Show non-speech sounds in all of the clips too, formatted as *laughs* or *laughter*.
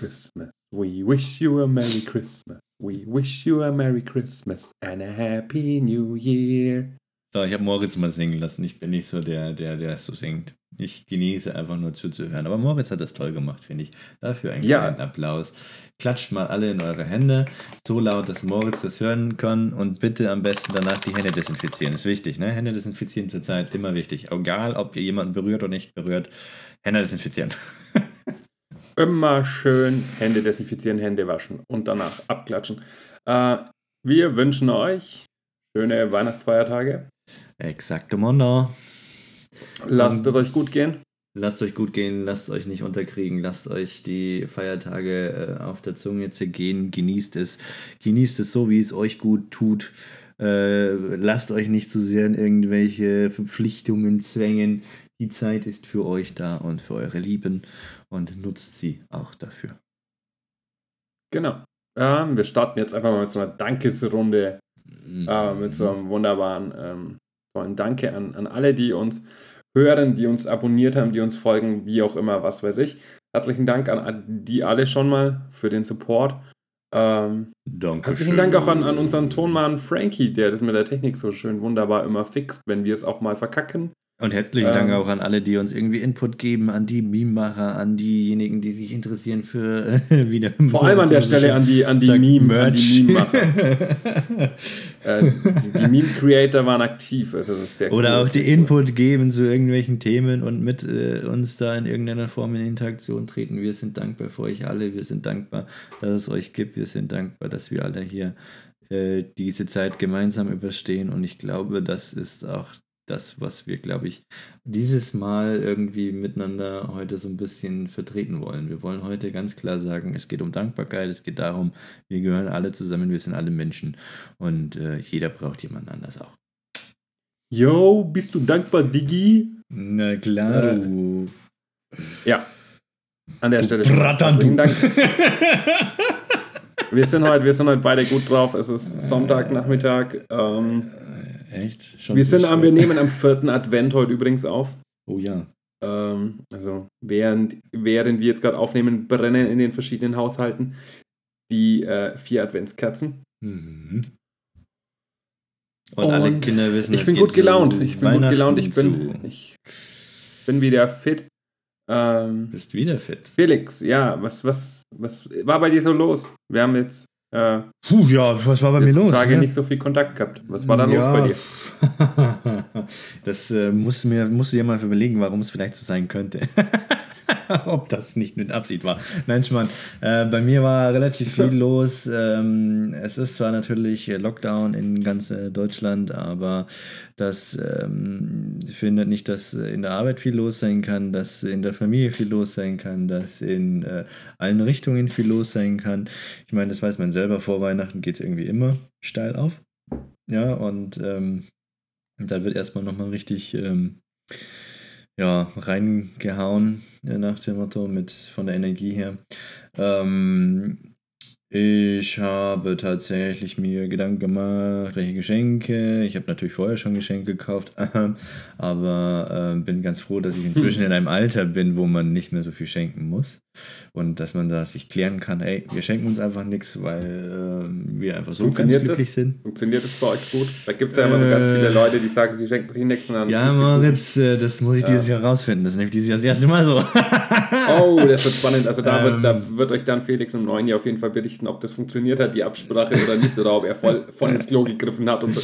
Christmas. We wish you a Merry Christmas. We wish you a Merry Christmas and a Happy New Year. So, ich habe Moritz mal singen lassen. Ich bin nicht so der, der, der so singt. Ich genieße einfach nur zuzuhören. Aber Moritz hat das toll gemacht, finde ich. Dafür einen Ja. kleinen Applaus. Klatscht mal alle in eure Hände. So laut, dass Moritz das hören kann. Und bitte am besten danach die Hände desinfizieren. Ist wichtig, ne? Hände desinfizieren zurzeit immer wichtig. Egal, ob ihr jemanden berührt oder nicht berührt. Hände desinfizieren. *laughs* Immer schön Hände desinfizieren, Hände waschen und danach abklatschen. Äh, wir wünschen euch schöne Weihnachtsfeiertage. Exakt, Mondo. Lasst es euch gut gehen. Lasst euch gut gehen, lasst euch nicht unterkriegen, lasst euch die Feiertage äh, auf der Zunge zergehen, genießt es, genießt es so, wie es euch gut tut. Äh, lasst euch nicht zu sehr in irgendwelche Verpflichtungen zwängen. Die Zeit ist für euch da und für eure Lieben und nutzt sie auch dafür. Genau. Ähm, wir starten jetzt einfach mal mit so einer Dankesrunde. äh, mit so einem wunderbaren ähm, tollen Danke an, an alle, die uns hören, die uns abonniert haben, die uns folgen, wie auch immer, was weiß ich. Herzlichen Dank an, die alle schon mal für den Support. Ähm, Danke. herzlichen Dank auch an, an unseren Tonmann Frankie, der das mit der Technik so schön wunderbar immer fixt, wenn wir es auch mal verkacken. Und herzlichen Ähm, Dank auch an alle, die uns irgendwie Input geben, an die Meme-Macher, an diejenigen, die sich interessieren für äh, wieder. Vor allem an der Stelle an die, an die Sagt Meme, an Merch. die Meme-Macher. *laughs* äh, die die Meme-Creator waren aktiv. Also Oder cool. auch die Input geben zu irgendwelchen Themen und mit äh, uns da in irgendeiner Form in Interaktion treten. Wir sind dankbar für euch alle. Wir sind dankbar, dass es euch gibt. Wir sind dankbar, dass wir alle hier äh, diese Zeit gemeinsam überstehen. Und ich glaube, das ist auch das, was wir, glaube ich, dieses Mal irgendwie miteinander heute so ein bisschen vertreten wollen. Wir wollen heute ganz klar sagen, es geht um Dankbarkeit, es geht darum, wir gehören alle zusammen, wir sind alle Menschen und äh, jeder braucht jemand anders auch. Yo, bist du dankbar, Diggi? Na klar, Äh. Ja. An der Du Stelle. Herzlichen du. Dank. Wir sind heute, wir sind heute beide gut drauf. Es ist Sonntagnachmittag. Ähm, Echt? Schon wir, sind, am- wir nehmen am vierten Advent heute übrigens auf. Oh ja. Ähm, also während, während wir jetzt gerade aufnehmen, brennen in den verschiedenen Haushalten die äh, vier Adventskerzen. Mhm. Und, alle Und Kinder wissen, Ich es bin gut gelaunt. Ich bin gut gelaunt. Ich bin, ich bin wieder fit. Ähm, bist wieder fit. Felix, ja, was, was, was war bei dir so los? Wir haben jetzt äh, Puh, ja, was war bei mir los? Tage ne? nicht so viel Kontakt gehabt. Was war da los Ja. bei dir? *laughs* Das äh, du mir, musst du dir mal überlegen, warum es vielleicht so sein könnte. *laughs* *laughs* Ob das nicht mit Absicht war. Nein, Schmarrn. Äh, bei mir war relativ viel *laughs* los. Ähm, es ist zwar natürlich Lockdown in ganz äh, Deutschland, aber das ähm, findet nicht, dass in der Arbeit viel los sein kann, dass in der Familie viel los sein kann, dass in äh, allen Richtungen viel los sein kann. Ich meine, das weiß man selber, vor Weihnachten geht es irgendwie immer steil auf. Ja, und ähm, dann wird erstmal nochmal richtig ähm, ja, reingehauen, äh, nach dem Motto, mit von der Energie her. Ähm, ich habe tatsächlich mir Gedanken gemacht, welche Geschenke. Ich habe natürlich vorher schon Geschenke gekauft, *laughs* aber äh, bin ganz froh, dass ich inzwischen in einem Alter bin, wo man nicht mehr so viel schenken muss. Und dass man da sich klären kann, ey, wir schenken uns einfach nichts, weil äh, wir einfach so ganz glücklich das? sind. Funktioniert das bei euch gut? Da gibt es ja immer so ganz Äh. viele Leute, die sagen, sie schenken sich nichts und dann. Ja, Moritz, äh, das muss ich Ja. dieses Jahr rausfinden. Das ist nämlich dieses Jahr das erste Mal so. *laughs* Oh, das wird spannend. Also da, Ähm. wird, da wird euch dann Felix im neuen Jahr auf jeden Fall berichten, ob das funktioniert hat, die Absprache oder nicht, oder ob er voll, voll ins Klo gegriffen hat. Und,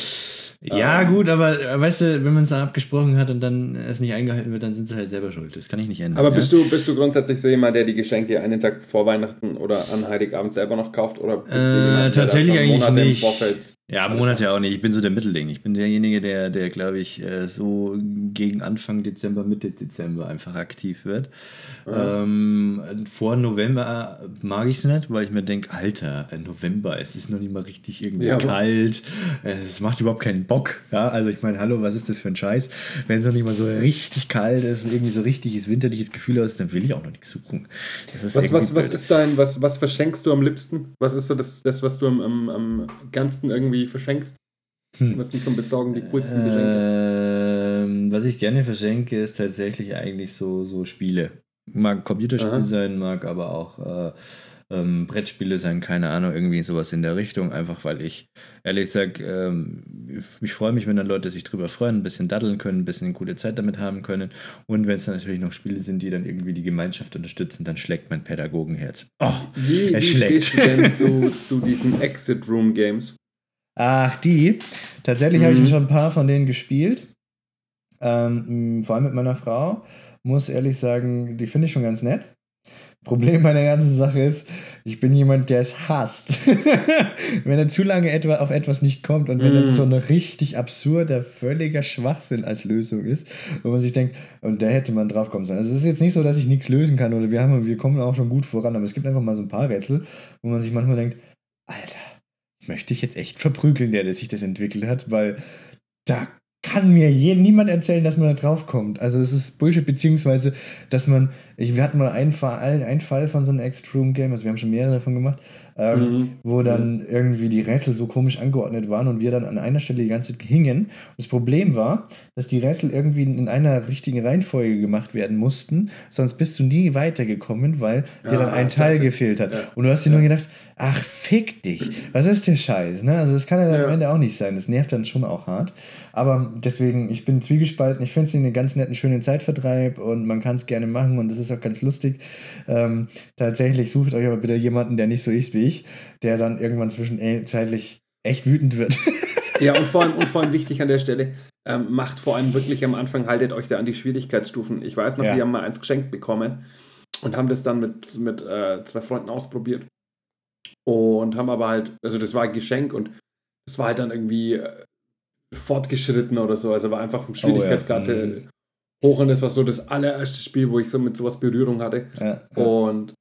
Ja, gut, aber äh, weißt du, wenn man es dann abgesprochen hat und dann es nicht eingehalten wird, dann sind sie halt selber schuld. Das kann ich nicht ändern. aber ja? bist, du, bist du grundsätzlich so jemand, der die Geschenke einen Tag vor Weihnachten oder an Heiligabend selber noch kauft? Oder bist du Äh, jemand, der da tatsächlich schon eigentlich Monate nicht. im Vorfeld Ja, Monate auch nicht. Ich bin so der Mittelding. Ich bin derjenige, der, der glaube ich, äh, so gegen Anfang Dezember, Mitte Dezember einfach aktiv wird. Ja. Ähm, vor November mag ich es nicht, weil ich mir denke, Alter, äh, November, es ist noch nicht mal richtig irgendwie Ja, kalt. Äh, Es macht überhaupt keinen Bock. Ja, also ich meine, hallo, was ist das für ein Scheiß? Wenn es noch nicht mal so richtig kalt ist, irgendwie so richtiges winterliches Gefühl aus, dann will ich auch noch nichts suchen. Was, was, was ist dein, was, was verschenkst du am liebsten? Was ist so das, das was du am, am, am ganzen irgendwie verschenkst? Hm. Was sind zum Besorgen die coolsten Geschenke? Ähm, was ich gerne verschenke, ist tatsächlich eigentlich so, so Spiele. Mag Computerspiel Aha. sein, mag aber auch äh, ähm, Brettspiele sein, keine Ahnung, irgendwie sowas in der Richtung. Einfach weil ich ehrlich sage, ähm, ich freue mich, wenn dann Leute sich drüber freuen, ein bisschen daddeln können, ein bisschen eine gute Zeit damit haben können. Und wenn es dann natürlich noch Spiele sind, die dann irgendwie die Gemeinschaft unterstützen, dann schlägt mein Pädagogenherz. Oh, Wie, er wie schlägt. stehst du denn *laughs* zu, zu diesen Exit Room Games? Ach, die. Tatsächlich habe ich Mhm. schon ein paar von denen gespielt. Ähm, vor allem mit meiner Frau. Muss ehrlich sagen, die finde ich schon ganz nett. Problem bei der ganzen Sache ist, ich bin jemand, der es hasst. *laughs* wenn er zu lange etwa auf etwas nicht kommt und wenn Mhm. das so ein richtig absurder, völliger Schwachsinn als Lösung ist, wo man sich denkt, und da hätte man drauf kommen sollen. Also es ist jetzt nicht so, dass ich nichts lösen kann oder wir haben, wir kommen auch schon gut voran, aber es gibt einfach mal so ein paar Rätsel, wo man sich manchmal denkt, Alter, möchte ich jetzt echt verprügeln, der, der sich das entwickelt hat, weil da kann mir je, niemand erzählen, dass man da drauf kommt. Also es ist Bullshit, beziehungsweise, dass man, ich, wir hatten mal einen Fall, einen Fall von so einem Extreme Game, also wir haben schon mehrere davon gemacht, ähm, Mhm. wo dann irgendwie die Rätsel so komisch angeordnet waren und wir dann an einer Stelle die ganze Zeit hingen. Das Problem war, dass die Rätsel irgendwie in einer richtigen Reihenfolge gemacht werden mussten, sonst bist du nie weitergekommen, weil dir Ja, dann ein das Teil heißt, gefehlt hat. ja. Und du hast dir nur gedacht, ach, fick dich. Was ist der Scheiß? Ne? Also das kann ja dann Ja. am Ende auch nicht sein. Das nervt dann schon auch hart. Aber deswegen, ich bin zwiegespalten. Ich finde es einen ganz netten, schönen Zeitvertreib und man kann es gerne machen und das ist auch ganz lustig. Ähm, tatsächlich sucht euch aber bitte jemanden, der nicht so ist wie ich, der dann irgendwann zwischenzeitlich echt wütend wird. *laughs* Ja, und vor allem, und vor allem wichtig an der Stelle, ähm, macht vor allem wirklich am Anfang, haltet euch da an die Schwierigkeitsstufen. Ich weiß noch, Ja. wir haben mal eins geschenkt bekommen und haben das dann mit, mit äh, zwei Freunden ausprobiert. Und haben aber halt, also das war ein Geschenk und das war halt dann irgendwie äh, fortgeschritten oder so. Also war einfach vom Schwierigkeitsgrad Oh ja. äh, hoch und das war so das allererste Spiel, wo ich so mit sowas Berührung hatte. ja, Und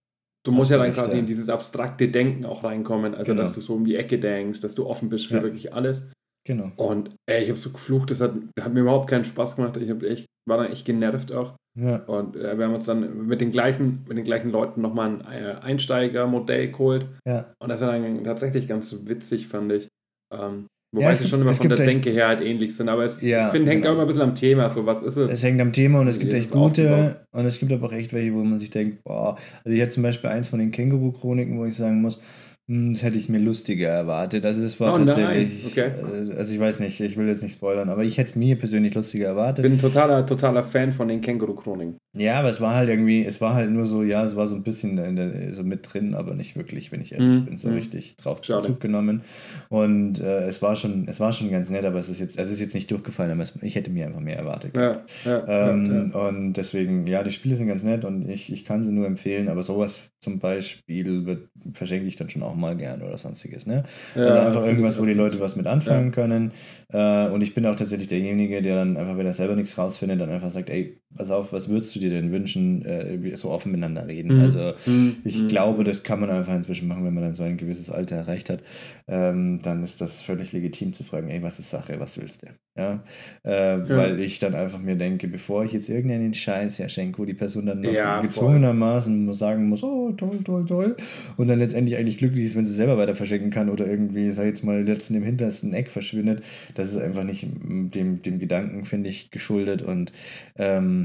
du musst ja dann recht, quasi ja. in dieses abstrakte Denken auch reinkommen. Also, Genau. dass du so um die Ecke denkst, dass du offen bist für Ja. wirklich alles. genau. Und ey, ich habe so geflucht, das hat, hat mir überhaupt keinen Spaß gemacht. Ich echt, war dann echt genervt auch. Ja. Und äh, wir haben uns dann mit den gleichen, mit den gleichen Leuten nochmal ein äh, Einsteigermodell geholt. Ja. Und das war dann tatsächlich ganz witzig, fand ich. Ähm, Ja, wobei es sie gibt- schon immer es von der Denke her halt ähnlich sind. Aber es Ja, ich finde, hängt genau. auch immer ein bisschen am Thema. So, was ist es? Es hängt am Thema und es gibt echt es aufgebaut? gute und es gibt aber auch echt welche, wo man sich denkt, boah, also ich hatte zum Beispiel eins von den Känguru-Chroniken, wo ich sagen muss, das hätte ich mir lustiger erwartet. Also es war Oh tatsächlich, okay. äh, also ich weiß nicht, ich will jetzt nicht spoilern, aber ich hätte es mir persönlich lustiger Ich erwartet. bin ein totaler, totaler Fan von den Känguru-Chroniken. Ja, aber es war halt irgendwie, es war halt nur so, ja, es war so ein bisschen der, so mit drin, aber nicht wirklich, wenn ich ehrlich Mhm, bin, so mhm. richtig drauf Schade. Bezug genommen. Und äh, es war schon, es war schon ganz nett, aber es ist jetzt, es ist jetzt nicht durchgefallen, aber es, ich hätte mir einfach mehr erwartet. Ja, ja, Ähm, ja. Und deswegen, ja, die Spiele sind ganz nett und ich, ich kann sie nur empfehlen, aber sowas zum Beispiel wird, verschenke ich dann schon auch mal gern oder sonstiges. Ne? also Ja, einfach finde irgendwas, wo die auch Leute was mit anfangen können. Äh, und ich bin auch tatsächlich derjenige, der dann einfach, wenn er selber nichts rausfindet, dann einfach sagt, ey, pass auf, was würdest du dir denn wünschen, äh, so offen miteinander reden. Mhm. Also Mhm. ich Mhm. glaube, das kann man einfach inzwischen machen, wenn man dann so ein gewisses Alter erreicht hat. Ähm, dann ist das völlig legitim zu fragen, ey, was ist Sache, was willst du? Ja? Äh, Weil ich dann einfach mir denke, bevor ich jetzt irgendeinen Scheiß herschenke, wo die Person dann noch Ja, voll. gezwungenermaßen sagen muss, oh, toll, toll, toll, und dann letztendlich eigentlich glücklich ist, wenn sie selber weiter verschenken kann oder irgendwie, sag ich jetzt mal, letzten im hintersten Eck verschwindet. Das ist einfach nicht mm, dem, dem Gedanken, finde ich, geschuldet und ähm,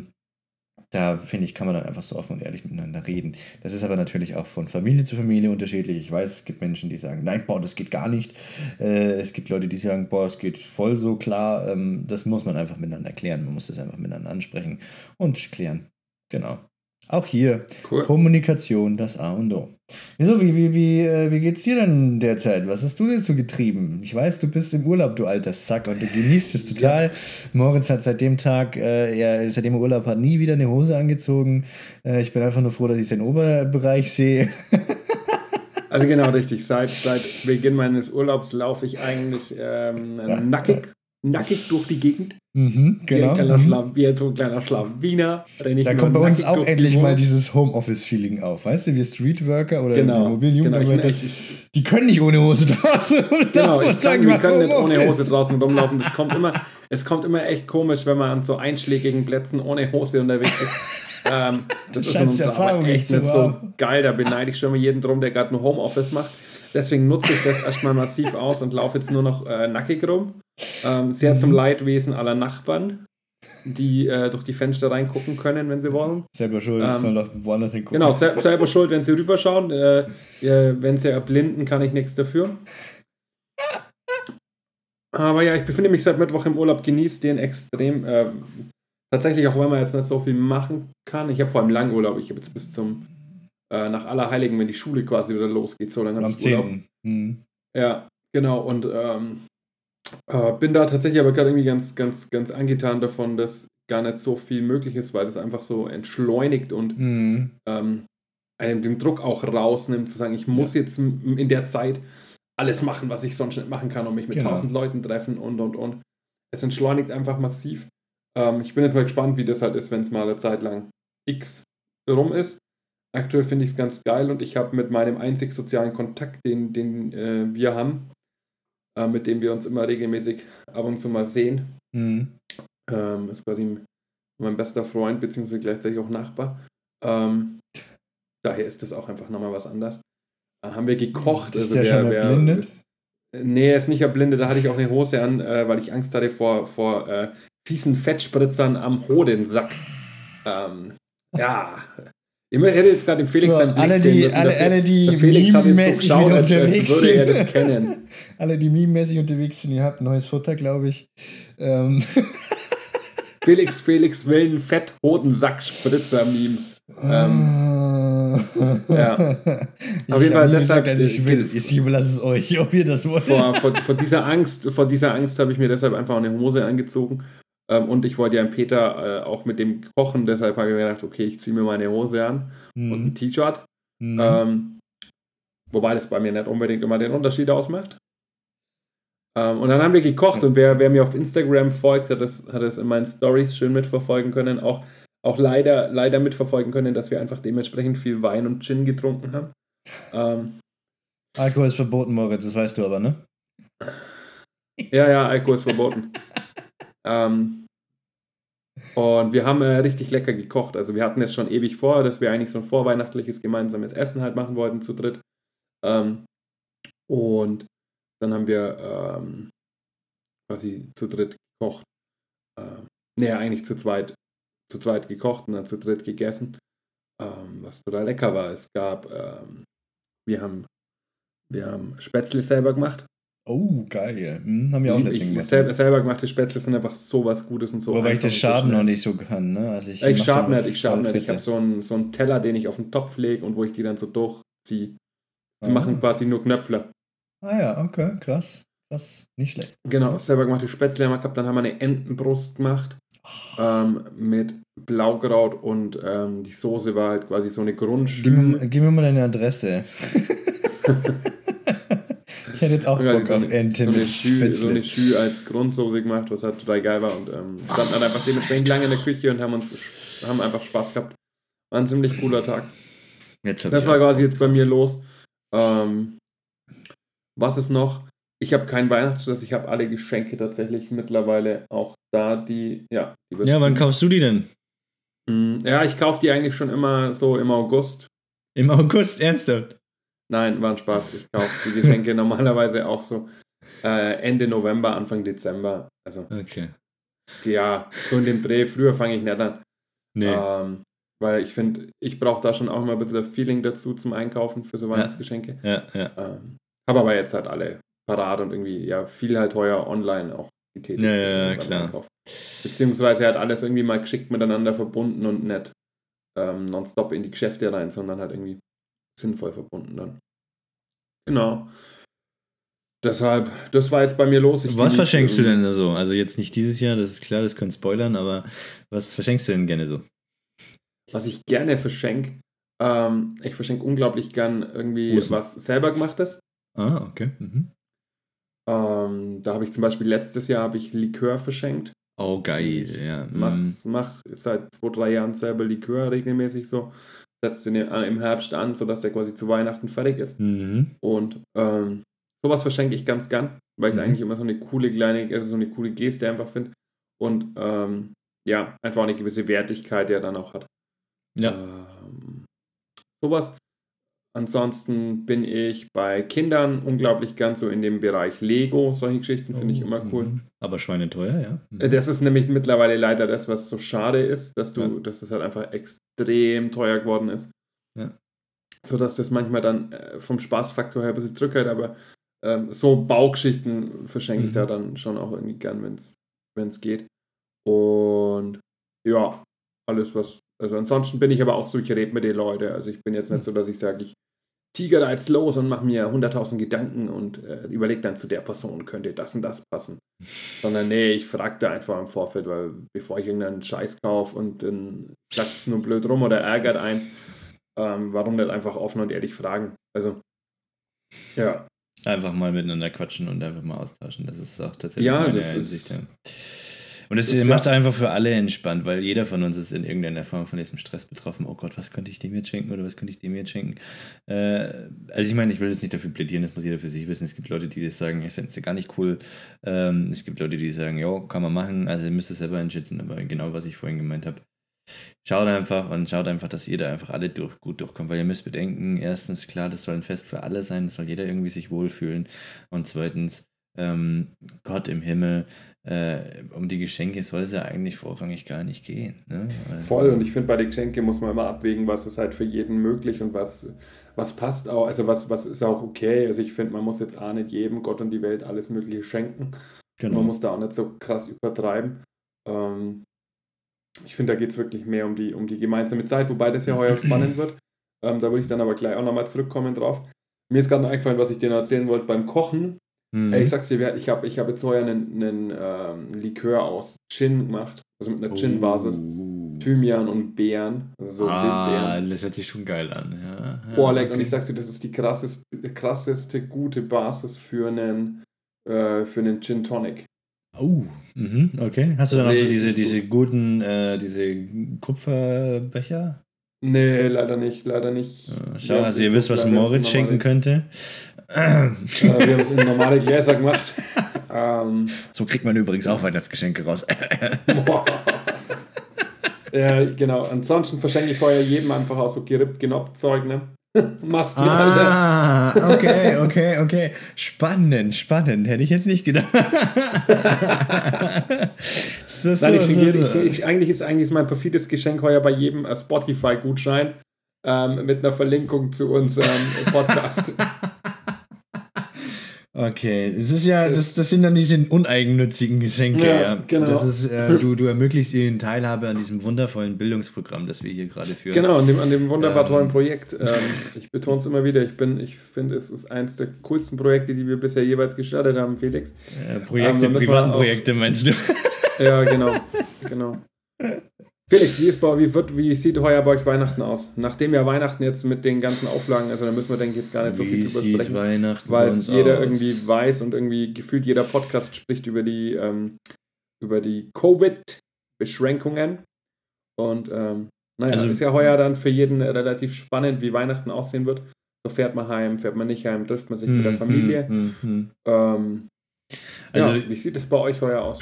da finde ich, kann man dann einfach so offen und ehrlich miteinander reden. Das ist aber natürlich auch von Familie zu Familie unterschiedlich. Ich weiß, es gibt Menschen, die sagen, nein, boah, das geht gar nicht. Äh, es gibt Leute, die sagen, boah, es geht voll so klar. Ähm, das muss man einfach miteinander klären. Man muss das einfach miteinander ansprechen und klären. Genau. Auch hier Cool. Kommunikation, das A und O. Wieso, wie, wie, wie, äh, wie geht's dir denn derzeit? Was hast du so getrieben? Ich weiß, du bist im Urlaub, du alter Sack, und du genießt es total. Moritz hat seit dem Tag, äh, ja, seitdem er Urlaub hat, nie wieder eine Hose angezogen. Äh, ich bin einfach nur froh, dass ich seinen Oberbereich sehe. Also genau richtig. Seit, seit Beginn meines Urlaubs laufe ich eigentlich ähm, nackig, nackig durch die Gegend. Mhm, Wie, ein genau. kleiner Mhm. Schla wie so ein kleiner Schlawiner. Da kommt bei uns auch endlich mal dieses Homeoffice-Feeling auf. Weißt du, wir Streetworker oder Genau, mobilen genau die können nicht ohne Hose *laughs* draußen rumlaufen Genau, ich sagen, kann, wir können nicht ohne. Hose draußen rumlaufen. Das kommt immer, *laughs* es kommt immer echt komisch, wenn man an so einschlägigen Plätzen ohne Hose unterwegs ist. Ähm, das ist in unserer Erfahrung Arbeit echt nicht so geil. Da beneide ich schon mal jeden drum, der gerade ein Homeoffice macht. Deswegen nutze ich das erstmal massiv aus und laufe jetzt nur noch äh, nackig rum. Ähm, sehr Mhm. zum Leidwesen aller Nachbarn, die äh, durch die Fenster reingucken können, wenn sie wollen. Selber schuld, Ähm, sollen doch woanders hingucken. Genau, sel selber schuld, wenn sie rüberschauen. Äh, wenn sie erblinden, kann ich nichts dafür. Aber ja, ich befinde mich seit Mittwoch im Urlaub, genieße den extrem. Äh, tatsächlich, auch wenn man jetzt nicht so viel machen kann. Ich habe vor allem langen Urlaub. Ich habe jetzt bis zum, äh, nach Allerheiligen, wenn die Schule quasi wieder losgeht, so lange Am ich Urlaub. 10. Mhm. Ja, genau. Und ähm, äh, bin da tatsächlich aber gerade irgendwie ganz, ganz, ganz angetan davon, dass gar nicht so viel möglich ist, weil das einfach so entschleunigt und Mhm. ähm, einem den Druck auch rausnimmt, zu sagen, ich muss jetzt m- in der Zeit alles machen, was ich sonst nicht machen kann und mich mit Genau. tausend Leuten treffen und und und. Es entschleunigt einfach massiv. Ähm, ich bin jetzt mal gespannt, wie das halt ist, wenn es mal eine Zeit lang X rum ist. Aktuell finde ich es ganz geil und ich habe mit meinem einzig sozialen Kontakt, den, den äh, wir haben, äh, mit dem wir uns immer regelmäßig ab und zu mal sehen, Mhm. ähm, ist quasi mein bester Freund, beziehungsweise gleichzeitig auch Nachbar. Ähm, daher ist das auch einfach nochmal was anderes. Da haben wir gekocht. Ist also der wer- schon wer- erblindet? Nee, er ist nicht erblindet. Da hatte ich auch eine Hose an, äh, weil ich Angst hatte vor, vor äh, fiesen Fettspritzern am Hodensack. Ähm, ja. Ich hätte jetzt gerade den Felix So, alle, die, müssen. alle, alle, die der Felix hat jetzt so geschaut, als, würde er das sind. kennen. *laughs* alle, die meme-mäßig unterwegs sind, ihr habt neues Futter, glaube ich. Ähm, *laughs* Felix, Felix will einen Fett-Hodensack-Spritzer-Meme. Ähm, ja. Ich Auf jeden Fall deshalb, gesagt, dass ich äh, will. Ich überlasse es euch, ob ihr das wollt. vor, vor, vor dieser Angst, vor dieser Angst habe ich mir deshalb einfach eine Hose angezogen. Ähm, und ich wollte ja einen Peter äh, auch mit dem kochen, deshalb habe ich mir gedacht, okay, ich ziehe mir meine Hose an und ein Mhm. T-Shirt. Mhm. Ähm, wobei das bei mir nicht unbedingt immer den Unterschied ausmacht. Ähm, und dann haben wir gekocht und wer, wer mir auf Instagram folgt, hat das, hat das in meinen Stories schön mitverfolgen können. Auch, auch leider, leider mitverfolgen können, dass wir einfach dementsprechend viel Wein und Gin getrunken haben. Ähm, Alkohol ist verboten, Moritz, das weißt du aber, ne? Ja, ja, Alkohol ist verboten. *laughs* ähm, und wir haben äh, richtig lecker gekocht. Also wir hatten es schon ewig vor, dass wir eigentlich so ein vorweihnachtliches gemeinsames Essen halt machen wollten zu dritt. Ähm, und dann haben wir ähm, quasi zu dritt gekocht. Ähm, nee, eigentlich zu zweit, zu zweit gekocht und dann zu dritt gegessen. Ähm, was total lecker war. Es gab, ähm, wir haben, wir haben Spätzle selber gemacht. Oh, geil. Hm, haben wir auch letztens gemacht. selber, selber gemachte Spätzle sind einfach so was Gutes und so. Wobei ich das so Schaben schnell. noch nicht so kann, ne? Also ich Ich mach schab da nicht, ich schab voll nicht. Ich habe so einen, so einen Teller, den ich auf den Topf lege und wo ich die dann so durchziehe. Sie Ah. machen quasi nur Knöpfle. Ah ja, okay, krass. Krass, nicht schlecht. Genau, selber gemachte Spätzle haben wir gehabt. Dann haben wir eine Entenbrust gemacht ähm, mit Blaukraut und ähm, die Soße war halt quasi so eine Gib mir, Grundschule. gib mir mal deine Adresse. *laughs* *laughs* ich hätte jetzt auch Bock so auf eine- Ente so eine, mit Schü, so eine. Schü als Grundsoße gemacht, was halt total geil war und ähm, standen dann einfach dementsprechend lange in der Küche und haben uns haben einfach Spaß gehabt. War ein ziemlich cooler Tag. Das war quasi jetzt bei mir los. Ähm, was ist noch? Ich habe keinen Weihnachtsstress, ich habe alle Geschenke tatsächlich mittlerweile auch da, die, ja. Die Ja, wann kaufst du die denn? Mm, Ja, ich kaufe die eigentlich schon immer so im August. Im August, ernsthaft? Nein, war ein Spaß. Ich kaufe die Geschenke *laughs* normalerweise auch so äh, Ende November, Anfang Dezember. Also, Okay. ja, so in dem Dreh. Früher fange ich nicht an. Nee. Ähm, weil ich finde, ich brauche da schon auch immer ein bisschen das Feeling dazu zum Einkaufen für so Weihnachtsgeschenke. Ja, ja. Ähm, habe aber jetzt halt alle parat und irgendwie ja viel halt teuer online auch getätigt. Ja, ja, ja, klar. Einkauf. Beziehungsweise hat alles irgendwie mal geschickt miteinander verbunden und nicht ähm, nonstop in die Geschäfte rein, sondern halt irgendwie sinnvoll verbunden dann. Genau. Deshalb, das war jetzt bei mir los. Ich Was verschenkst du irgendwie- denn so? Also jetzt nicht dieses Jahr, das ist klar, das könnte spoilern, aber was verschenkst du denn gerne so? Was ich gerne verschenke, Ähm, ich verschenke unglaublich gern irgendwie Hosen. was selber gemachtes. Ah, okay. Mhm. Ähm, da habe ich zum Beispiel letztes Jahr habe ich Likör verschenkt. Oh, geil, ja. Mach, Mhm. mach seit zwei, drei Jahren selber Likör regelmäßig so. Setzt den im Herbst an, sodass der quasi zu Weihnachten fertig ist. Mhm. Und ähm, sowas verschenke ich ganz gern, weil ich Mhm. eigentlich immer so eine coole kleine, also so eine coole Geste einfach finde. Und ähm, ja, einfach eine gewisse Wertigkeit, die er dann auch hat. Ja. Ähm, sowas. Ansonsten bin ich bei Kindern unglaublich gern so in dem Bereich Lego. Solche Geschichten finde ich Oh, immer cool. mhm. Aber schweineteuer, ja. Mhm. Äh, Das ist nämlich mittlerweile leider das, was so schade ist, dass du, Ja. dass es halt einfach extrem teuer geworden ist. Ja. So dass das manchmal dann äh, vom Spaßfaktor her ein bisschen zurückhält, aber ähm, so Baugeschichten verschenke ich Mhm. da dann schon auch irgendwie gern, wenn es geht. Und ja, alles was, also ansonsten bin ich aber auch so, ich rede mit den Leuten. Also ich bin jetzt nicht so, dass ich sage, ich tiger da jetzt los und mache mir 100.000 Gedanken und äh, überlege dann zu der Person, könnte das und das passen. *laughs* Sondern nee, ich frage da einfach im Vorfeld, weil bevor ich irgendeinen Scheiß kaufe und dann klackt es nur blöd rum oder ärgert ein, ähm, warum nicht einfach offen und ehrlich fragen? Also, ja, Einfach mal miteinander quatschen und einfach mal austauschen. Das ist auch tatsächlich Ja, meine das ist- Einsicht. ja. Und das, das- macht es einfach für alle entspannt, weil jeder von uns ist in irgendeiner Form von diesem Stress betroffen. Oh Gott, was könnte ich dem jetzt schenken oder was könnte ich dem jetzt schenken? Äh, also ich meine, ich will jetzt nicht dafür plädieren, das muss jeder für sich wissen. Es gibt Leute, die das sagen, ich finde es gar nicht cool. Ähm, es gibt Leute, die sagen, jo, kann man machen. Also ihr müsst es selber einschätzen, aber genau, was ich vorhin gemeint habe. Schaut einfach und schaut einfach, dass ihr da einfach alle durch, gut durchkommt, weil ihr müsst bedenken, erstens, klar, das soll ein Fest für alle sein, das soll jeder irgendwie sich wohlfühlen und zweitens, ähm, Gott im Himmel, äh, um die Geschenke soll es ja eigentlich vorrangig gar nicht gehen. Ne? Also- voll. Und ich finde, bei den Geschenken muss man immer abwägen, was ist halt für jeden möglich und was, was passt auch, also was, was ist auch okay. Also ich finde, man muss jetzt auch nicht jedem Gott und die Welt alles Mögliche schenken. genau. Man muss da auch nicht so krass übertreiben. Ähm, ich finde, da geht es wirklich mehr um die, um die gemeinsame Zeit, wobei das ja heuer *clears throat* spannend wird. Ähm, da würde ich dann aber gleich auch nochmal zurückkommen drauf. Mir ist gerade noch eingefallen, was ich dir noch erzählen wollte beim Kochen. Mhm. Ich sag's dir, ich habe ich hab jetzt heuer einen, einen ähm, Likör aus Gin gemacht. Also mit einer Gin-Basis. Oh. Thymian und Beeren. Also so ah, Wildbeeren. das hört sich schon geil an. Ja. ja Boah, leck. Und okay. ich sag's dir, das ist die krasseste, krasseste gute Basis für einen, äh, für einen Gin Tonic. Oh, mhm, okay. Hast du dann auch so diese, diese guten, äh, diese Kupferbecher? Nee, leider nicht, leider nicht. Schau, haben's also ihr wisst, was Moritz schenken könnte. Äh, wir haben es in normale Gläser gemacht. ähm, so kriegt man übrigens auch Weihnachtsgeschenke raus. *laughs* ja, genau. Ansonsten verschenke ich heuer jedem einfach auch so gerippt, genoppt Zeug, ne? *laughs* Masken, Alter. ah, okay, okay, okay. Spannend, spannend. Hätte ich jetzt nicht gedacht. so, *laughs* so, Nein, ich so, so. Ich, ich, eigentlich, ist, eigentlich ist mein perfides Geschenk heuer bei jedem äh, Spotify-Gutschein ähm, mit einer Verlinkung zu unserem Podcast. Okay, das ist ja, das, das sind dann diese uneigennützigen Geschenke, Ja, ja. genau. Das ist, äh, *laughs* du, du ermöglichst ihnen Teilhabe an diesem wundervollen Bildungsprogramm, das wir hier gerade führen. Genau, an dem, an dem wunderbar Ähm. tollen Projekt. Ähm, ich betone es immer wieder. Ich bin, ich finde, es ist eines der coolsten Projekte, die wir bisher jeweils gestartet haben, Felix. Äh, Ähm, Projekte, wir privaten auch- Projekte meinst du? *laughs* Ja, genau. genau. *laughs* Felix, wie, ist bei, wie, wird, wie sieht heuer bei euch Weihnachten aus? Nachdem ja Weihnachten jetzt mit den ganzen Auflagen, also da müssen wir, denke ich, jetzt gar nicht so viel drüber sprechen. Weihnachten weil es jeder aus? irgendwie weiß und irgendwie gefühlt jeder Podcast spricht über die, ähm, über die Covid-Beschränkungen. Und ähm, naja, Also- ist ja heuer dann für jeden relativ spannend, wie Weihnachten aussehen wird. So fährt man heim, fährt man nicht heim, trifft man sich mit der Hm, Familie. hm, hm, hm. Ähm, Also ja, wie sieht es bei euch heuer aus?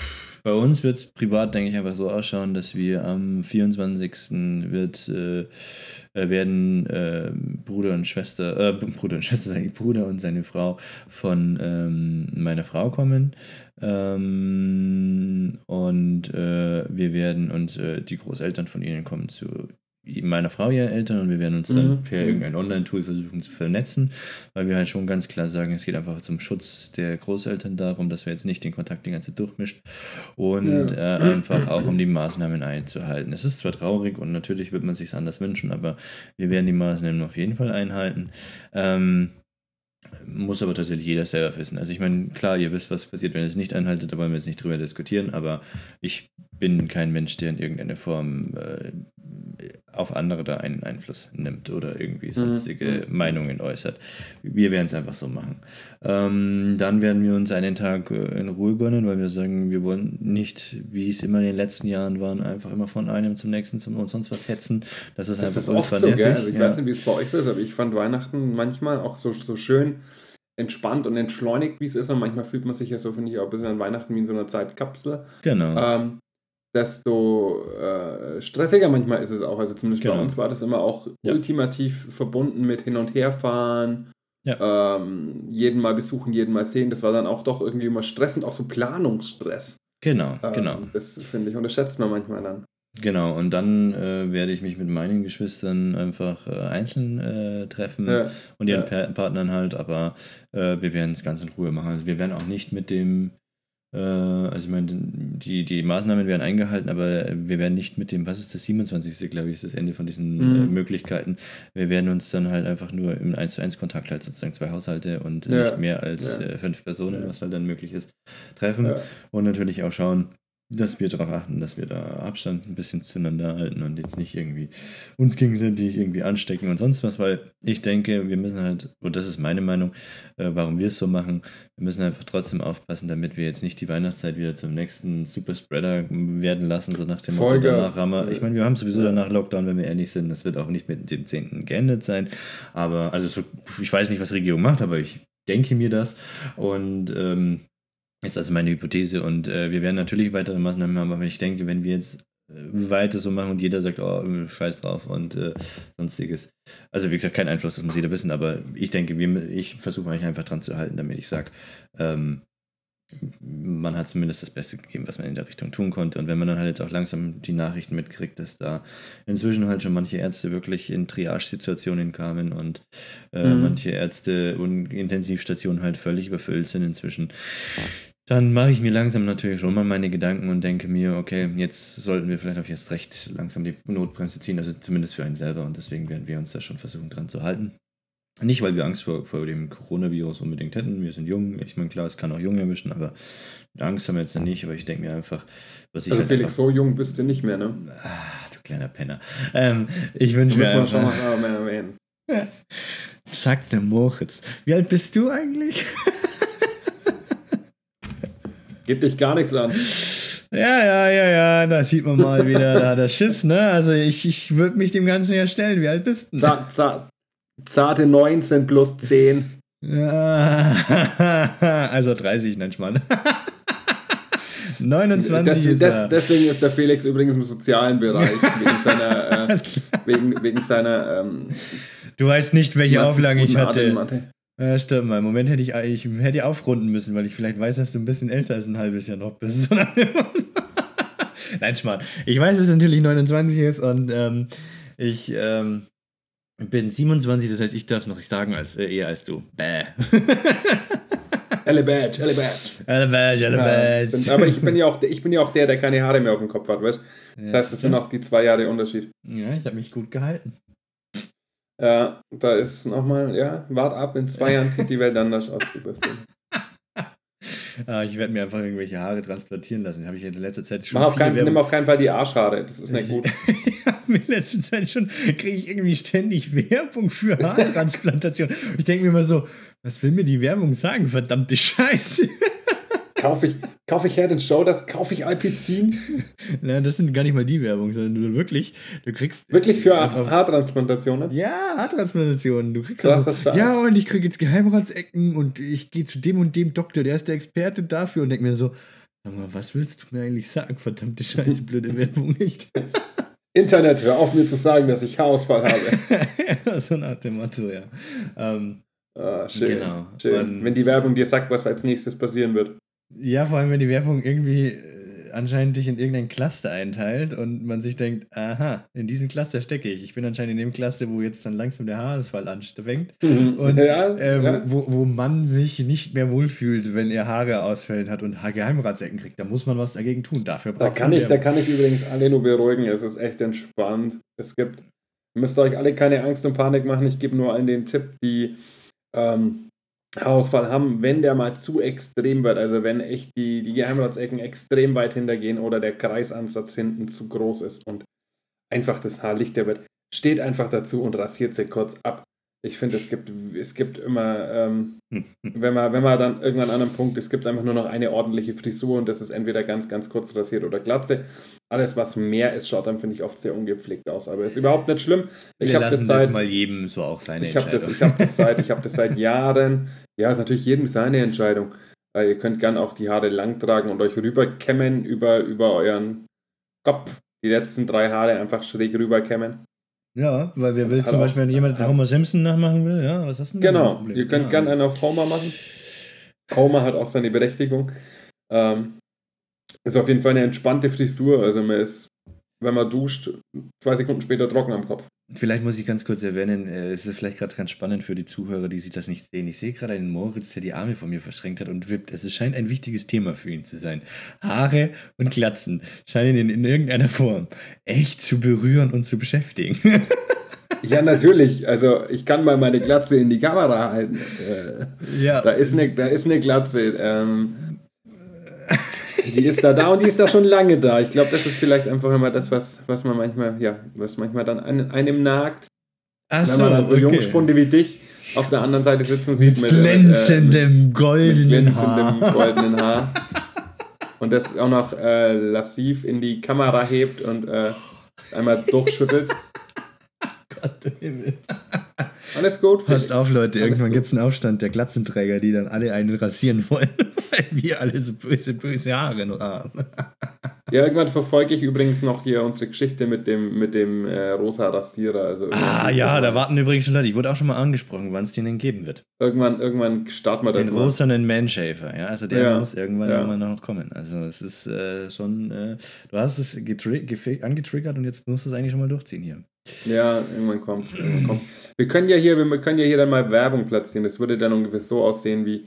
Bei uns wird es privat, denke ich, einfach so ausschauen, dass wir am 24. wird äh, äh, werden äh, Bruder und Schwester, äh, *laughs* Bruder und Schwester, sage ich, Bruder und seine Frau von ähm, meiner Frau kommen. Ähm, und äh, wir werden und äh, die Großeltern von ihnen kommen zu meiner Frau, ihre Eltern, und wir werden uns dann Mhm. per irgendein Online-Tool versuchen zu vernetzen, weil wir halt schon ganz klar sagen, es geht einfach zum Schutz der Großeltern darum, dass wir jetzt nicht den Kontakt die ganze Zeit durchmischt und Ja. äh, einfach auch um die Maßnahmen einzuhalten. Es ist zwar traurig und natürlich wird man sich anders wünschen, aber wir werden die Maßnahmen auf jeden Fall einhalten. Ähm, muss aber tatsächlich jeder selber wissen. Also ich meine, klar, ihr wisst, was passiert, wenn ihr es nicht einhaltet, da wollen wir jetzt nicht drüber diskutieren, aber ich bin kein Mensch, der in irgendeiner Form äh, auf andere da einen Einfluss nimmt oder irgendwie sonstige mhm. Meinungen äußert. Wir werden es einfach so machen. Ähm, dann werden wir uns einen Tag äh, in Ruhe gönnen, weil wir sagen, wir wollen nicht, wie es immer in den letzten Jahren waren, einfach immer von einem zum nächsten zum und sonst was hetzen. Das ist das einfach ist oft so, gell? Also ich ja. weiß nicht, wie es bei euch ist, aber ich fand Weihnachten manchmal auch so, so schön entspannt und entschleunigt, wie es ist. Und manchmal fühlt man sich ja so, finde ich, auch ein bisschen an Weihnachten wie in so einer Zeitkapsel. Genau. Ähm, desto äh, stressiger manchmal ist es auch. Also zumindest genau. bei uns war das immer auch ja. ultimativ verbunden mit Hin- und Herfahren. Ja. Ähm, jeden Mal besuchen, jeden Mal sehen. Das war dann auch doch irgendwie immer stressend, auch so Planungsstress. Genau, ähm, genau. Das finde ich, unterschätzt man manchmal dann. Genau, und dann äh, werde ich mich mit meinen Geschwistern einfach äh, einzeln äh, treffen ja, und ihren ja. Partnern halt, aber äh, wir werden es ganz in Ruhe machen. Also wir werden auch nicht mit dem, also ich meine, die, die Maßnahmen werden eingehalten, aber wir werden nicht mit dem, was ist das 27. glaube ich, ist das Ende von diesen äh, mhm. Möglichkeiten. Wir werden uns dann halt einfach nur im 1 zu 1 Kontakt halt sozusagen zwei Haushalte und ja, nicht mehr als fünf Personen, was halt dann möglich ist, treffen und natürlich auch schauen, dass wir darauf achten, dass wir da Abstand ein bisschen zueinander halten und jetzt nicht irgendwie uns gegenseitig irgendwie anstecken und sonst was, weil ich denke, wir müssen halt, und das ist meine Meinung, äh, warum wir es so machen, wir müssen einfach trotzdem aufpassen, damit wir jetzt nicht die Weihnachtszeit wieder zum nächsten Superspreader werden lassen, so nach dem Motto, danach haben wir, ich meine, wir haben sowieso danach Lockdown, wenn wir ehrlich sind, das wird auch nicht mit dem 10. geendet sein, aber, also so, ich weiß nicht, was die Regierung macht, aber ich denke mir das und ähm, ist also meine Hypothese und äh, wir werden natürlich weitere Maßnahmen haben, aber ich denke, wenn wir jetzt äh, weiter so machen und jeder sagt, oh, scheiß drauf und äh, sonstiges. Also wie gesagt, kein Einfluss, das muss jeder wissen, aber ich denke, wir, ich versuche mich einfach dran zu halten, damit ich sage, ähm, man hat zumindest das Beste gegeben, was man in der Richtung tun konnte. Und wenn man dann halt jetzt auch langsam die Nachrichten mitkriegt, dass da inzwischen halt schon manche Ärzte wirklich in Triage-Situationen kamen und äh, mhm. manche Ärzte und Intensivstationen halt völlig überfüllt sind inzwischen, dann mache ich mir langsam natürlich schon mal meine Gedanken und denke mir, okay, jetzt sollten wir vielleicht auf jetzt recht langsam die Notbremse ziehen, also zumindest für einen selber. Und deswegen werden wir uns da schon versuchen, dran zu halten. Nicht, weil wir Angst vor, vor dem Coronavirus unbedingt hätten. Wir sind jung. Ich meine, klar, es kann auch jung erwischen, aber Angst haben wir jetzt ja nicht. Aber ich denke mir einfach, was ich. Also, halt Felix, so jung bist du nicht mehr, ne? Ah, du kleiner Penner. Ähm, ich wünsche mir. Muss man einfach, schon mal erwähnen. Ja. *laughs* Zack, der Moritz. Wie alt bist du eigentlich? *laughs* Geht dich gar nichts an. Ja, ja, ja, ja, da sieht man mal wieder, da der Schiss, ne? Also ich, ich würde mich dem Ganzen ja stellen. Wie alt bist du? Zart, zart, zarte 19 plus 10. Ja, *laughs* also 30 nennt man. 29 das, ist das, Deswegen ist der Felix übrigens im sozialen Bereich, *laughs* wegen seiner, äh, wegen, wegen seiner ähm, Du weißt nicht, welche Auflagen ich hatte. Ja, stimmt mal. Im Moment hätte ich, ich hätte aufrunden müssen, weil ich vielleicht weiß, dass du ein bisschen älter als ein halbes Jahr noch bist. *laughs* Nein, Schmarrn. Ich weiß, dass es natürlich 29 ist und ähm, ich ähm, bin 27, das heißt, ich darf es noch sagen als, äh, eher als du. Bäh. Elle Badge, Elle Badge. Ja, aber ich bin, ja auch, ich bin ja auch der, der keine Haare mehr auf dem Kopf hat, weißt du? Das heißt, das sind auch die zwei Jahre Unterschied. Ja, ich habe mich gut gehalten. Ja, da ist nochmal, ja, wart ab, in zwei *laughs* Jahren sieht die Welt anders aus, lieber Film. Ah, ich werde mir einfach irgendwelche Haare transplantieren lassen. Habe ich in letzter Zeit schon. Mach auf keinen, nimm auf keinen Fall die Arschhaare, das ist nicht *laughs* gut. in letzter Zeit schon, kriege ich irgendwie ständig Werbung für Haartransplantation. ich denke mir immer so, was will mir die Werbung sagen? Verdammte Scheiße. *laughs* Kaufe ich, kaufe ich Head Shoulders, kaufe ich Alpizin? Na, das sind gar nicht mal die Werbung, sondern du wirklich, du kriegst. Wirklich für Haartransplantationen? Ja, Haartransplantationen. Du kriegst Krasser also, Scheiß. Ja, und ich kriege jetzt Geheimratsecken und ich gehe zu dem und dem Doktor, der ist der Experte dafür und denke mir so, aber was willst du mir eigentlich sagen? Verdammte Scheiße, blöde Werbung nicht. *laughs* Internet, hör auf mir zu sagen, dass ich Haarausfall habe. *laughs* so nach dem Motto, ja. Ähm, ah, schön. Genau. schön. Wenn die Werbung dir sagt, was als nächstes passieren wird. Ja, vor allem, wenn die Werbung irgendwie äh, anscheinend dich in irgendein Cluster einteilt und man sich denkt, aha, in diesem Cluster stecke ich. Ich bin anscheinend in dem Cluster, wo jetzt dann langsam der Haarausfall anfängt *laughs* und ja, äh, ja. Wo, wo man sich nicht mehr wohlfühlt, wenn er Haare ausfällen hat und Geheimratsecken kriegt. Da muss man was dagegen tun. Dafür braucht da kann ich, Da kann ich übrigens alle nur beruhigen. Es ist echt entspannt. Es gibt, ihr müsst euch alle keine Angst und Panik machen. Ich gebe nur allen den Tipp, die ähm, Haarausfall haben, wenn der mal zu extrem wird, also wenn echt die, die Geheimratsecken extrem weit hintergehen oder der Kreisansatz hinten zu groß ist. Und einfach das Haar lichter wird. Steht einfach dazu und rasiert sie kurz ab. Ich finde, es gibt, es gibt immer, ähm, wenn, man, wenn man dann irgendwann an einem Punkt, es gibt einfach nur noch eine ordentliche Frisur und das ist entweder ganz, ganz kurz rasiert oder glatze. Alles, was mehr ist, schaut dann, finde ich, oft sehr ungepflegt aus. Aber ist überhaupt nicht schlimm. Ich habe das das, seit, mal jedem so auch seine ich habe das, ich hab das, seit, ich hab das seit *laughs* Jahren. Ja, ist natürlich jedem seine Entscheidung. Äh, ihr könnt gern auch die Haare lang tragen und euch rüberkämmen über, über euren Kopf. Die letzten drei Haare einfach schräg rüberkämmen. Ja, weil wer will zum Beispiel, wenn jemand hat- Homer Simpson nachmachen will, ja, was hast du denn? Genau, ein Problem? ihr könnt ja. gern einen auf Homer machen. Homer hat auch seine Berechtigung. Ähm, ist auf jeden Fall eine entspannte Frisur. Also man ist, wenn man duscht, zwei Sekunden später trocken am Kopf. Vielleicht muss ich ganz kurz erwähnen, äh, es ist vielleicht gerade ganz spannend für die Zuhörer, die sich das nicht sehen. Ich sehe gerade einen Moritz, der die Arme von mir verschränkt hat und wippt. Es scheint ein wichtiges Thema für ihn zu sein. Haare und Glatzen scheinen ihn in irgendeiner Form echt zu berühren und zu beschäftigen. *laughs* Ja, natürlich. Also ich kann mal meine Glatze in die Kamera halten. Äh, ja, da, ist eine, da ist eine Glatze. Ähm, *laughs* die ist da da und die ist da schon lange da. Ich glaube, das ist vielleicht einfach immer das, was, was man manchmal, ja, was manchmal dann an, einem nagt. Ach Wenn man dann so okay. Jungspunde wie dich auf der anderen Seite sitzen sieht mit, äh, glänzendem mit goldenen glänzendem Haar. goldenen Haar. *laughs* Und das auch noch äh, lassiv in die Kamera hebt und äh, einmal durchschüttelt. Gott Himmel. *laughs* Alles gut. Passt Felix. auf, Leute, Alles irgendwann gibt es einen Aufstand der Glatzenträger, die dann alle einen rasieren wollen, *laughs* weil wir alle so böse, böse Haare haben. *laughs* Ja, irgendwann verfolge ich übrigens noch hier unsere Geschichte mit dem, mit dem äh, rosa Rasierer. Also Ah ja, da warten übrigens schon Leute. Ich wurde auch schon mal angesprochen, wann es den denn geben wird. Irgendwann, irgendwann starten wir das Den mal. rosanen Manshafer, ja. Also der Ja, muss irgendwann, ja. irgendwann noch kommen. Also es ist äh, schon, äh, du hast es angetriggert und jetzt musst du es eigentlich schon mal durchziehen hier. Ja, irgendwann kommt's. Irgendwann kommt's. Wir können ja hier, wir können ja hier dann mal Werbung platzieren. Das würde dann ungefähr so aussehen wie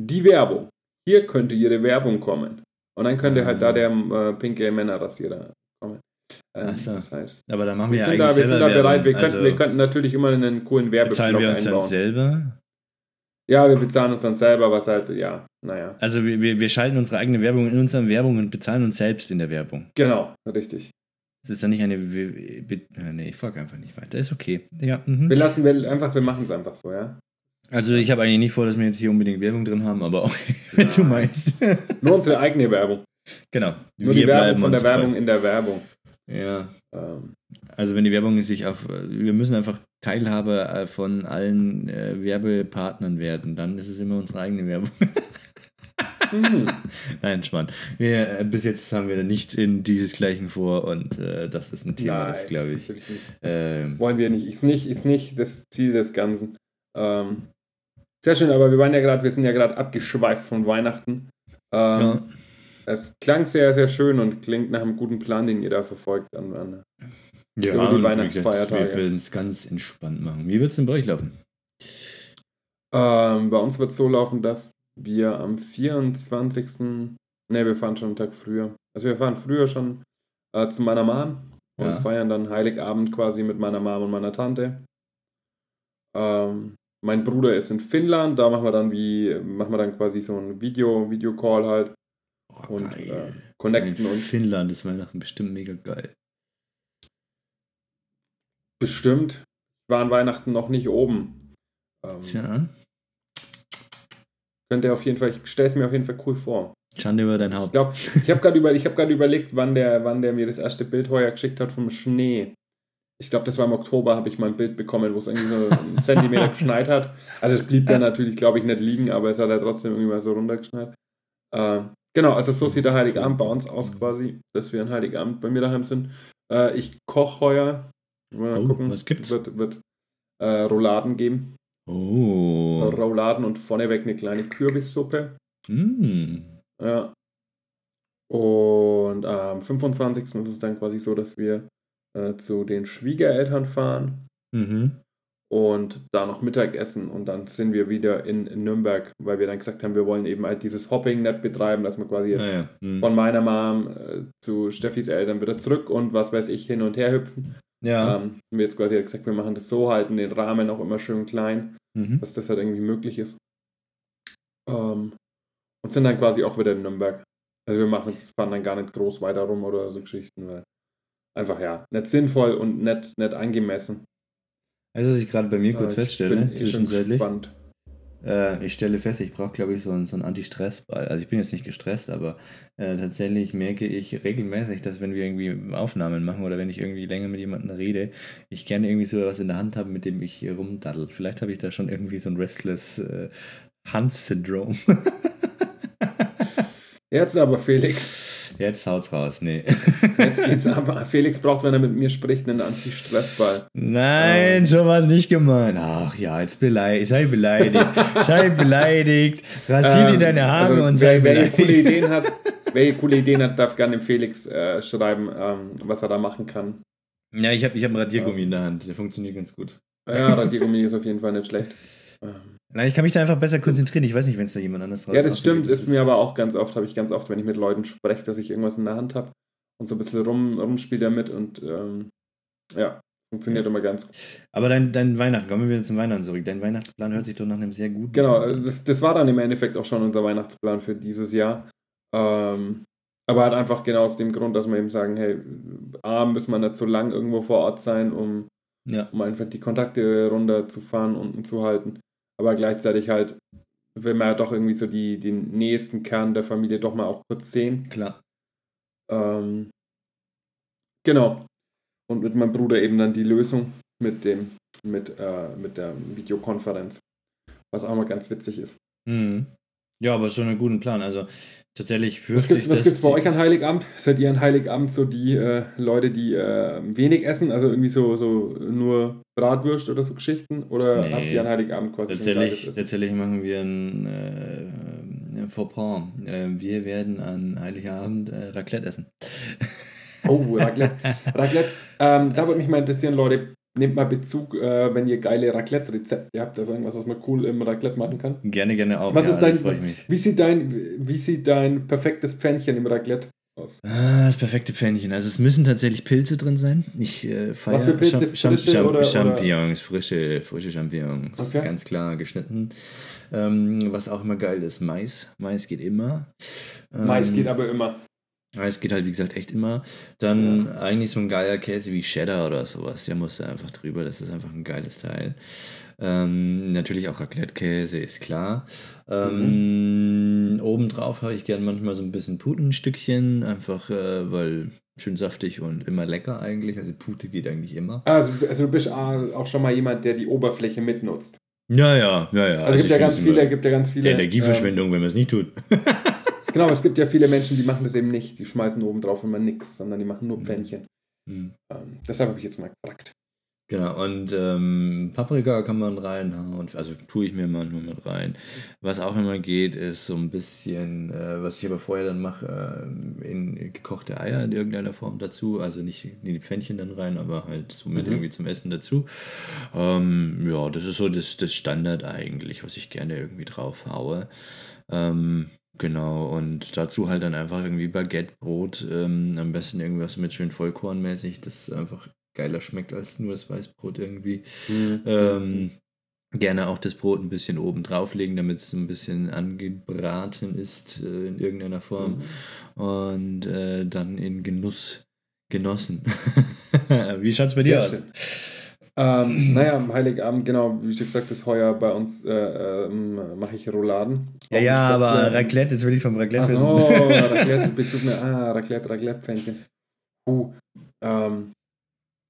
die Werbung. Hier könnte Ihre Werbung kommen. Und dann könnte halt da der äh, pinke Männerrasierer kommen. Ähm, so. Das heißt, Aber da machen wir wir, ja sind da, wir sind da bereit. Wir Werbung. könnten, also, wir könnten natürlich immer einen coolen Werbeblock bezahlen wir uns dann selber. Ja, wir bezahlen uns dann selber, was halt, ja, naja. Also wir, wir, wir schalten unsere eigene Werbung in unseren Werbung und bezahlen uns selbst in der Werbung. Genau, richtig. Das ist dann nicht eine. Äh, nee, ich frage einfach nicht weiter. Ist okay. Ja, mhm. Wir lassen, wir einfach, wir machen es einfach so, ja. Also ich habe eigentlich nicht vor, dass wir jetzt hier unbedingt Werbung drin haben, aber okay, *laughs* wenn du meinst. *laughs* Nur unsere eigene Werbung. genau. Nur die Werbung von der Werbung in der Werbung. Ja. Ähm, Also wenn die Werbung sich auf. Wir müssen einfach Teilhaber äh, von allen äh, Werbepartnern werden, dann ist es immer unsere eigene Werbung. *laughs* mhm. *laughs* Nein, Schmarrn. Wir, äh, bis jetzt haben wir nichts in dieses Gleichen vor und äh, das ist ein Thema, das glaube ich. Ähm, Wollen wir nicht. Ist nicht, ist nicht das Ziel des Ganzen. Ähm, sehr schön, aber wir waren ja gerade, wir sind ja gerade abgeschweift von Weihnachten. Ähm, ja. Es klang sehr, sehr schön und klingt nach einem guten Plan, den ihr da verfolgt. An, an. Ja, über die Weihnachtsfeiertage. Wir werden es ganz entspannt machen. Wie wird es denn bei euch laufen? Ähm, bei uns wird es so laufen, dass wir am 24. Ne, wir fahren schon einen Tag früher. Also wir fahren früher schon äh, zu meiner Mom und Ja. feiern dann Heiligabend quasi mit meiner Mom und meiner Tante. Ähm, mein Bruder ist in Finnland, da machen wir dann wie, machen wir dann quasi so ein Video, Videocall halt Oh, und äh, connecten In uns. Finnland ist Weihnachten bestimmt mega geil. Bestimmt. Ich war an Weihnachten noch nicht oben. Ähm, Tja, könnte auf jeden Fall, ich stelle es mir auf jeden Fall cool vor. Schande über dein Ich Haupt. glaube, ich habe gerade über, ich hab überlegt, wann der, wann der mir das erste Bild heuer geschickt hat vom Schnee. Ich glaube, das war im Oktober, habe ich mal ein Bild bekommen, wo es irgendwie so einen *laughs* Zentimeter geschneit hat. Also es blieb dann natürlich, glaube ich, nicht liegen, aber es hat ja trotzdem irgendwie mal so runtergeschneit. Äh, genau, also so sieht der Heiligabend bei uns aus quasi, dass wir an Heiligabend bei mir daheim sind. Äh, ich koche heuer. Mal Oh, gucken. was gibt's? Wird, wird äh, Rouladen geben. Oh. Rouladen und vorneweg eine kleine Kürbissuppe. Mm. Ja. Und am 25. ist es dann quasi so, dass wir äh, zu den Schwiegereltern fahren Mhm. und da noch Mittagessen und dann sind wir wieder in, in Nürnberg, weil wir dann gesagt haben, wir wollen eben halt dieses Hopping nicht betreiben, dass wir quasi jetzt Naja. Mm. von meiner Mom äh, zu Steffis Eltern wieder zurück und was weiß ich hin und her hüpfen. Ja. Ähm, haben wir jetzt quasi gesagt, wir machen das so, halten den Rahmen auch immer schön klein, Mhm. dass das halt irgendwie möglich ist. Ähm, und sind dann quasi auch wieder in Nürnberg. Also wir machen es, fahren dann gar nicht groß weiter rum oder so Geschichten, weil einfach ja, nicht sinnvoll und nicht, nicht angemessen. Also, was ich gerade bei mir kurz Äh, feststelle, bin eh zwischenzeitlich, gespannt. Äh, ich stelle fest, ich brauche, glaube ich, so einen, so Anti-Stress-Ball. Also, ich bin jetzt nicht gestresst, aber äh, tatsächlich merke ich regelmäßig, dass, wenn wir irgendwie Aufnahmen machen oder wenn ich irgendwie länger mit jemandem rede, ich gerne irgendwie so was in der Hand habe, mit dem ich rumdaddel. Vielleicht habe ich da schon irgendwie so ein Restless äh, Hand-Syndrom. *laughs* Jetzt aber Felix. Jetzt haut's raus, nee. *laughs* Jetzt geht's aber. Felix braucht, wenn er mit mir spricht, einen Anti-Stress-Ball. Nein, sowas nicht gemeint. Ach ja, jetzt beleidigt, sei beleidigt, sei *laughs* beleidigt, rasier dir Ähm, deine Haare also und sei wer, wer hier coole beleidigt. Ideen *laughs* hat, wer hier coole Ideen hat, darf gerne dem Felix äh, schreiben, ähm, was er da machen kann. Ja, ich habe ich hab einen Radiergummi in der Hand, der funktioniert ganz gut. Ja, Radiergummi ist auf jeden Fall nicht schlecht. Nein, ich kann mich da einfach besser konzentrieren. Ich weiß nicht, wenn es da jemand anders drauf Ja, das stimmt, geht. ist mir aber auch ganz oft, habe ich ganz oft, wenn ich mit Leuten spreche, dass ich irgendwas in der Hand habe und so ein bisschen rum, rumspiele damit und ähm, ja, funktioniert immer ganz gut. Aber dein, dein Weihnachten, kommen wir wieder zum Weihnachten zurück. Dein Weihnachtsplan hört sich doch nach einem sehr guten Genau, an. das, das war dann im Endeffekt auch schon unser Weihnachtsplan für dieses Jahr. Ähm, aber halt einfach genau aus dem Grund, dass wir eben sagen, hey, A, müssen wir nicht so lang irgendwo vor Ort sein, um, Ja. um einfach die Kontakte runterzufahren und zu halten. Aber gleichzeitig halt will man ja doch irgendwie so die, den nächsten Kern der Familie doch mal auch kurz sehen. Klar. Ähm, genau. Und mit meinem Bruder eben dann die Lösung mit dem, mit, äh, mit der Videokonferenz. Was auch mal ganz witzig ist. Mhm. Ja, aber schon einen guten Plan. Also tatsächlich Was fürchte gibt's, ich, was dass gibt's bei euch an Heiligabend? Seid ihr an Heiligabend so die äh, Leute, die äh, wenig essen, also irgendwie so, so nur Bratwurst oder so Geschichten? Oder Nee. habt ihr an Heiligabend quasi Tatsächlich, Essen? tatsächlich machen wir ein äh, Fauxpas. Äh, wir werden an Heiligabend äh, Raclette essen. Oh, Raclette. *laughs* Raclette. Ähm, da würde mich mal interessieren, Leute, nehmt mal Bezug, äh, wenn ihr geile Raclette-Rezepte habt. Also irgendwas, was man cool im Raclette machen kann. Gerne, gerne auch. Was ja, ist dein, wie sieht dein, wie sieht dein perfektes Pfännchen im Raclette aus? Ah, das perfekte Pfännchen. Also es müssen tatsächlich Pilze drin sein. Ich äh, feiere Was für Pilze? Frische oder- oder- Champignons, frische, frische Champignons. Okay. Ganz klar geschnitten. Ähm, was auch immer geil ist, Mais. Mais geht immer. Ähm, Mais geht aber immer. Mais geht halt, wie gesagt, echt immer. Dann eigentlich so ein geiler Käse wie Cheddar oder sowas. Der muss da einfach drüber. Das ist einfach ein geiles Teil. Ähm, natürlich auch Raclette-Käse, ist klar. Ähm, Obendrauf habe ich gern manchmal so ein bisschen Putenstückchen, einfach äh, weil schön saftig und immer lecker eigentlich. Also Pute geht eigentlich immer. Also, also du bist auch schon mal jemand, der die Oberfläche mitnutzt. Ja, ja, ja, ja. Also, es gibt ja ganz es viele, gibt ja ganz viele. Energieverschwendung, wenn man es nicht tut. Genau, es gibt ja viele Menschen, die machen das eben nicht. Die schmeißen oben drauf immer nichts, sondern die machen nur Pfännchen. Hm. Ähm, deshalb habe ich jetzt mal gefragt. Genau, und ähm, Paprika kann man reinhauen, also tue ich mir manchmal mit rein. Was auch immer geht, ist so ein bisschen, äh, was ich aber vorher dann mache, äh, in gekochte Eier in irgendeiner Form dazu. Also nicht in die Pfännchen dann rein, aber halt so mit Mhm. irgendwie zum Essen dazu. Ähm, ja, das ist so das, das Standard eigentlich, was ich gerne irgendwie drauf haue. Ähm, Genau, und dazu halt dann einfach irgendwie Baguettebrot, ähm, am besten irgendwas mit schön Vollkornmäßig, das einfach geiler schmeckt als nur das Weißbrot irgendwie. Ähm, gerne auch das Brot ein bisschen oben drauflegen, damit es ein bisschen angebraten ist äh, in irgendeiner Form und äh, dann in Genuss genossen. Wie schaut's bei dir aus? Ähm, naja, am Heiligabend, genau, wie schon gesagt, ist heuer bei uns, äh, ähm, mache ich Rouladen. Ja, ja, aber. Raclette, jetzt will ich vom Raclette Ach so, wissen. Raclette, *laughs* Bezug mehr, ah, Raclette, Raclette-Pfännchen. Uh, ähm,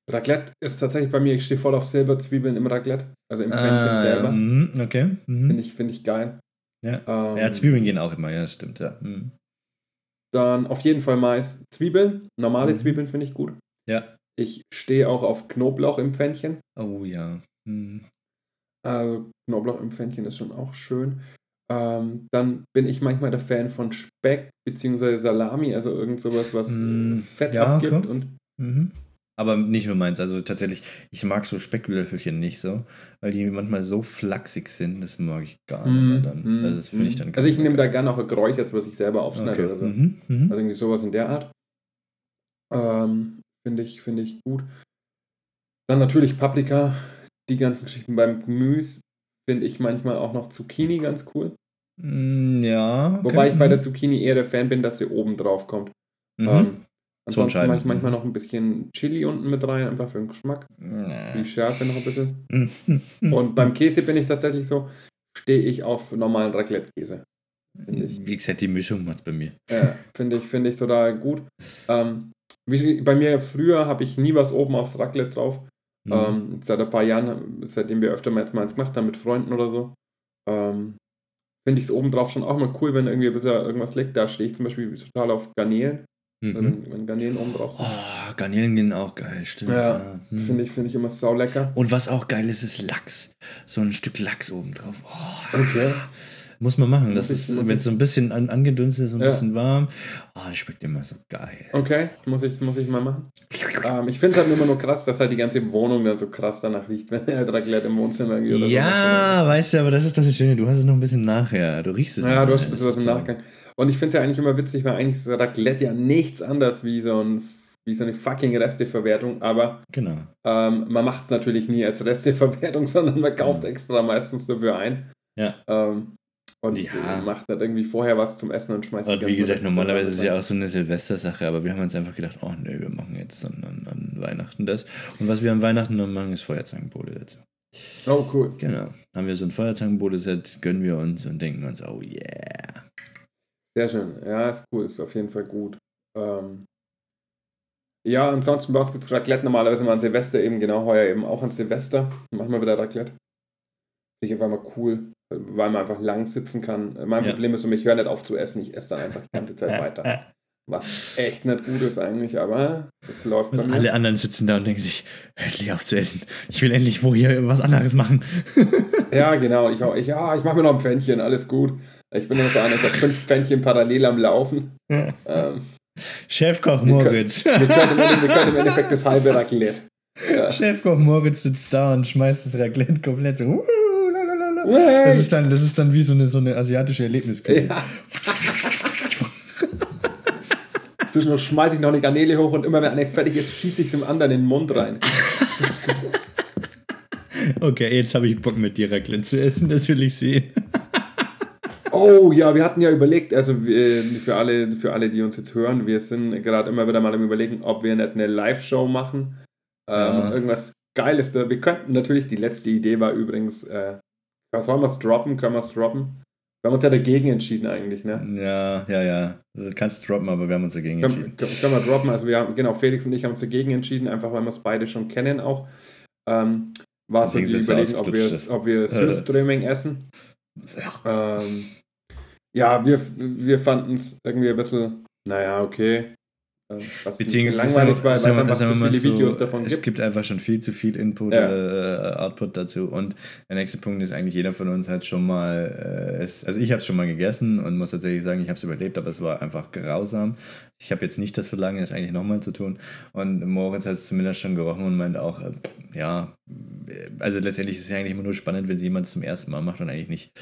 Raclette ist tatsächlich bei mir, ich stehe voll auf Silberzwiebeln im Raclette, also im Pfännchen Ah, selber. mhm, okay. mhm. Finde ich, find ich geil. Ja. Ähm, ja, Zwiebeln gehen auch immer, ja, stimmt, ja. Mhm. Dann auf jeden Fall Mais. Zwiebeln, normale Mhm. Zwiebeln finde ich gut. Ja. Ich stehe auch auf Knoblauch im Pfännchen. Oh ja. Mhm. Also Knoblauch im Pfännchen ist schon auch schön. Ähm, dann bin ich manchmal der Fan von Speck bzw. Salami, also irgend sowas, was Mm, Fett ja, abgibt. okay. Und Mhm. Aber nicht nur meins. Also tatsächlich, ich mag so Specklöffelchen nicht so, weil die manchmal so flachsig sind. Das mag ich gar nicht mehr dann. mm, also das finde ich mm. dann Also ich nehme da gerne auch ein Geräuchertes, was ich selber aufschneide okay. oder so. Mhm. Mhm. Also irgendwie sowas in der Art. Ähm, finde ich, finde ich gut. Dann natürlich Paprika, die ganzen Geschichten beim Gemüse finde ich manchmal auch noch Zucchini ganz cool. Mm, ja. okay. Wobei ich bei der Mhm. Zucchini eher der Fan bin, dass sie oben drauf kommt. Mhm. Ähm, Ansonsten mache ich manchmal noch ein bisschen Chili unten mit rein, einfach für den Geschmack. Die Schärfe noch ein bisschen. *laughs* Und beim Käse bin ich tatsächlich so, stehe ich auf normalen Raclette-Käse. Wie gesagt, die Mischung macht bei mir. Ja, finde ich, finde ich total gut. *laughs* Ähm, bei mir früher habe ich nie was oben aufs Raclette drauf. Mhm. Ähm, seit ein paar Jahren, seitdem wir öfter mal jetzt mal eins gemacht haben mit Freunden oder so, ähm, finde ich es oben drauf schon auch mal cool, wenn irgendwie ein bisschen irgendwas liegt. Da stehe ich zum Beispiel total auf Garnelen, Mhm. wenn, wenn Garnelen oben drauf sind. Oh, Garnelen gehen auch geil, stimmt. Ja, Hm. Finde ich, finde ich immer sau lecker. Und was auch geil ist, ist Lachs. So ein Stück Lachs oben drauf. Oh, Okay. Muss man machen. Das ist, ich- es so ein bisschen an, angedunstet ist, so ein Ja. bisschen warm. Oh, das schmeckt immer so geil. Okay, muss ich, muss ich mal machen. Ähm, ich finde es halt immer nur krass, dass halt die ganze Wohnung dann so krass danach riecht, *laughs* wenn der Raclette im Wohnzimmer irgendwie oder so. Ja, weißt du, aber das ist doch das Schöne. Du hast es noch ein bisschen nachher. Du riechst es Ja, du hast ein bisschen was im. Nachgang. Und ich finde es ja eigentlich immer witzig, weil eigentlich ist Raclette ja nichts anderes wie so, ein, wie so eine fucking Resteverwertung, aber Genau. ähm, man macht es natürlich nie als Resteverwertung, *laughs* sondern man kauft Mhm. extra meistens dafür ein. Ja. Ähm, und Ja. macht dann irgendwie vorher was zum Essen und schmeißt Und wie gesagt, normalerweise ist es ja auch so eine Silvestersache, aber wir haben uns einfach gedacht, oh nö, wir machen jetzt an, an, an Weihnachten das. Und was wir an Weihnachten noch machen, ist Feuerzangenbowle dazu. Oh, cool. Genau. Haben wir so ein Feuerzangenbowle-Set, gönnen wir uns und denken uns, oh yeah. Sehr schön. Ja, ist cool. Ist auf jeden Fall gut. Ähm, ja, ansonsten bei uns gibt es Raclette normalerweise mal an Silvester eben, genau heuer eben auch an Silvester. Machen wir wieder Raclette. Finde ich einfach mal cool, weil man einfach lang sitzen kann. Mein Ja. Problem ist, ich höre nicht auf zu essen, ich esse dann einfach die ganze Zeit *laughs* weiter. Was echt nicht gut ist eigentlich, aber das läuft bei mir. alle anderen sitzen da und denken sich, endlich auf zu essen. Ich will endlich wo hier was anderes machen. *laughs* Ja, genau. Ich, ich, ja, ich mache mir noch ein Pfännchen, alles gut. Ich bin nur so einer, ich habe fünf Pfännchen parallel am Laufen. Ähm, Chefkoch Wir Moritz. wir, können wir können im Endeffekt das halbe Raclette. *laughs* Ja. Chefkoch Moritz sitzt da und schmeißt das Raclette komplett so. Way. Das ist dann, das ist dann wie so eine, so eine asiatische Erlebnisküche. Ja. *laughs* Zwischendurch schmeiße ich noch eine Garnele hoch und immer wenn eine fertig ist, schieße ich es im anderen in den Mund rein. *laughs* Okay, jetzt habe ich Bock mit dir Raclette zu essen, das will ich sehen. *laughs* Oh ja, wir hatten ja überlegt, also wir, für, alle, für alle, die uns jetzt hören, wir sind gerade immer wieder mal am überlegen, ob wir nicht eine Live-Show machen. Ähm, Ja. Irgendwas Geiles. Wir könnten natürlich, die letzte Idee war übrigens, äh, sollen wir es droppen? Können wir es droppen? Wir haben uns ja dagegen entschieden eigentlich, ne? Ja, ja, ja. Du kannst droppen, aber wir haben uns dagegen Können, können können wir droppen. Also wir haben, genau, Felix und ich haben uns dagegen entschieden, einfach weil wir es beide schon kennen auch. Ähm, war so die es Überlegung, ob wir, ob wir Äh. Süßströming essen. Ähm, ja, wir, wir fanden es irgendwie ein bisschen, naja, okay. Äh, Was langweilig war, weil es einfach zu viele so, Videos davon Es gibt. gibt einfach schon viel zu viel Input Ja. oder äh, Output dazu. Und der nächste Punkt ist eigentlich, jeder von uns hat schon mal, äh, es, also ich habe es schon mal gegessen und muss tatsächlich sagen, ich habe es überlebt, aber es war einfach grausam. Ich habe jetzt nicht das Verlangen, es eigentlich nochmal zu tun. Und Moritz hat es zumindest schon gerochen und meint auch, äh, ja, äh, also letztendlich ist es ja eigentlich immer nur spannend, wenn jemand es zum ersten Mal macht und eigentlich nicht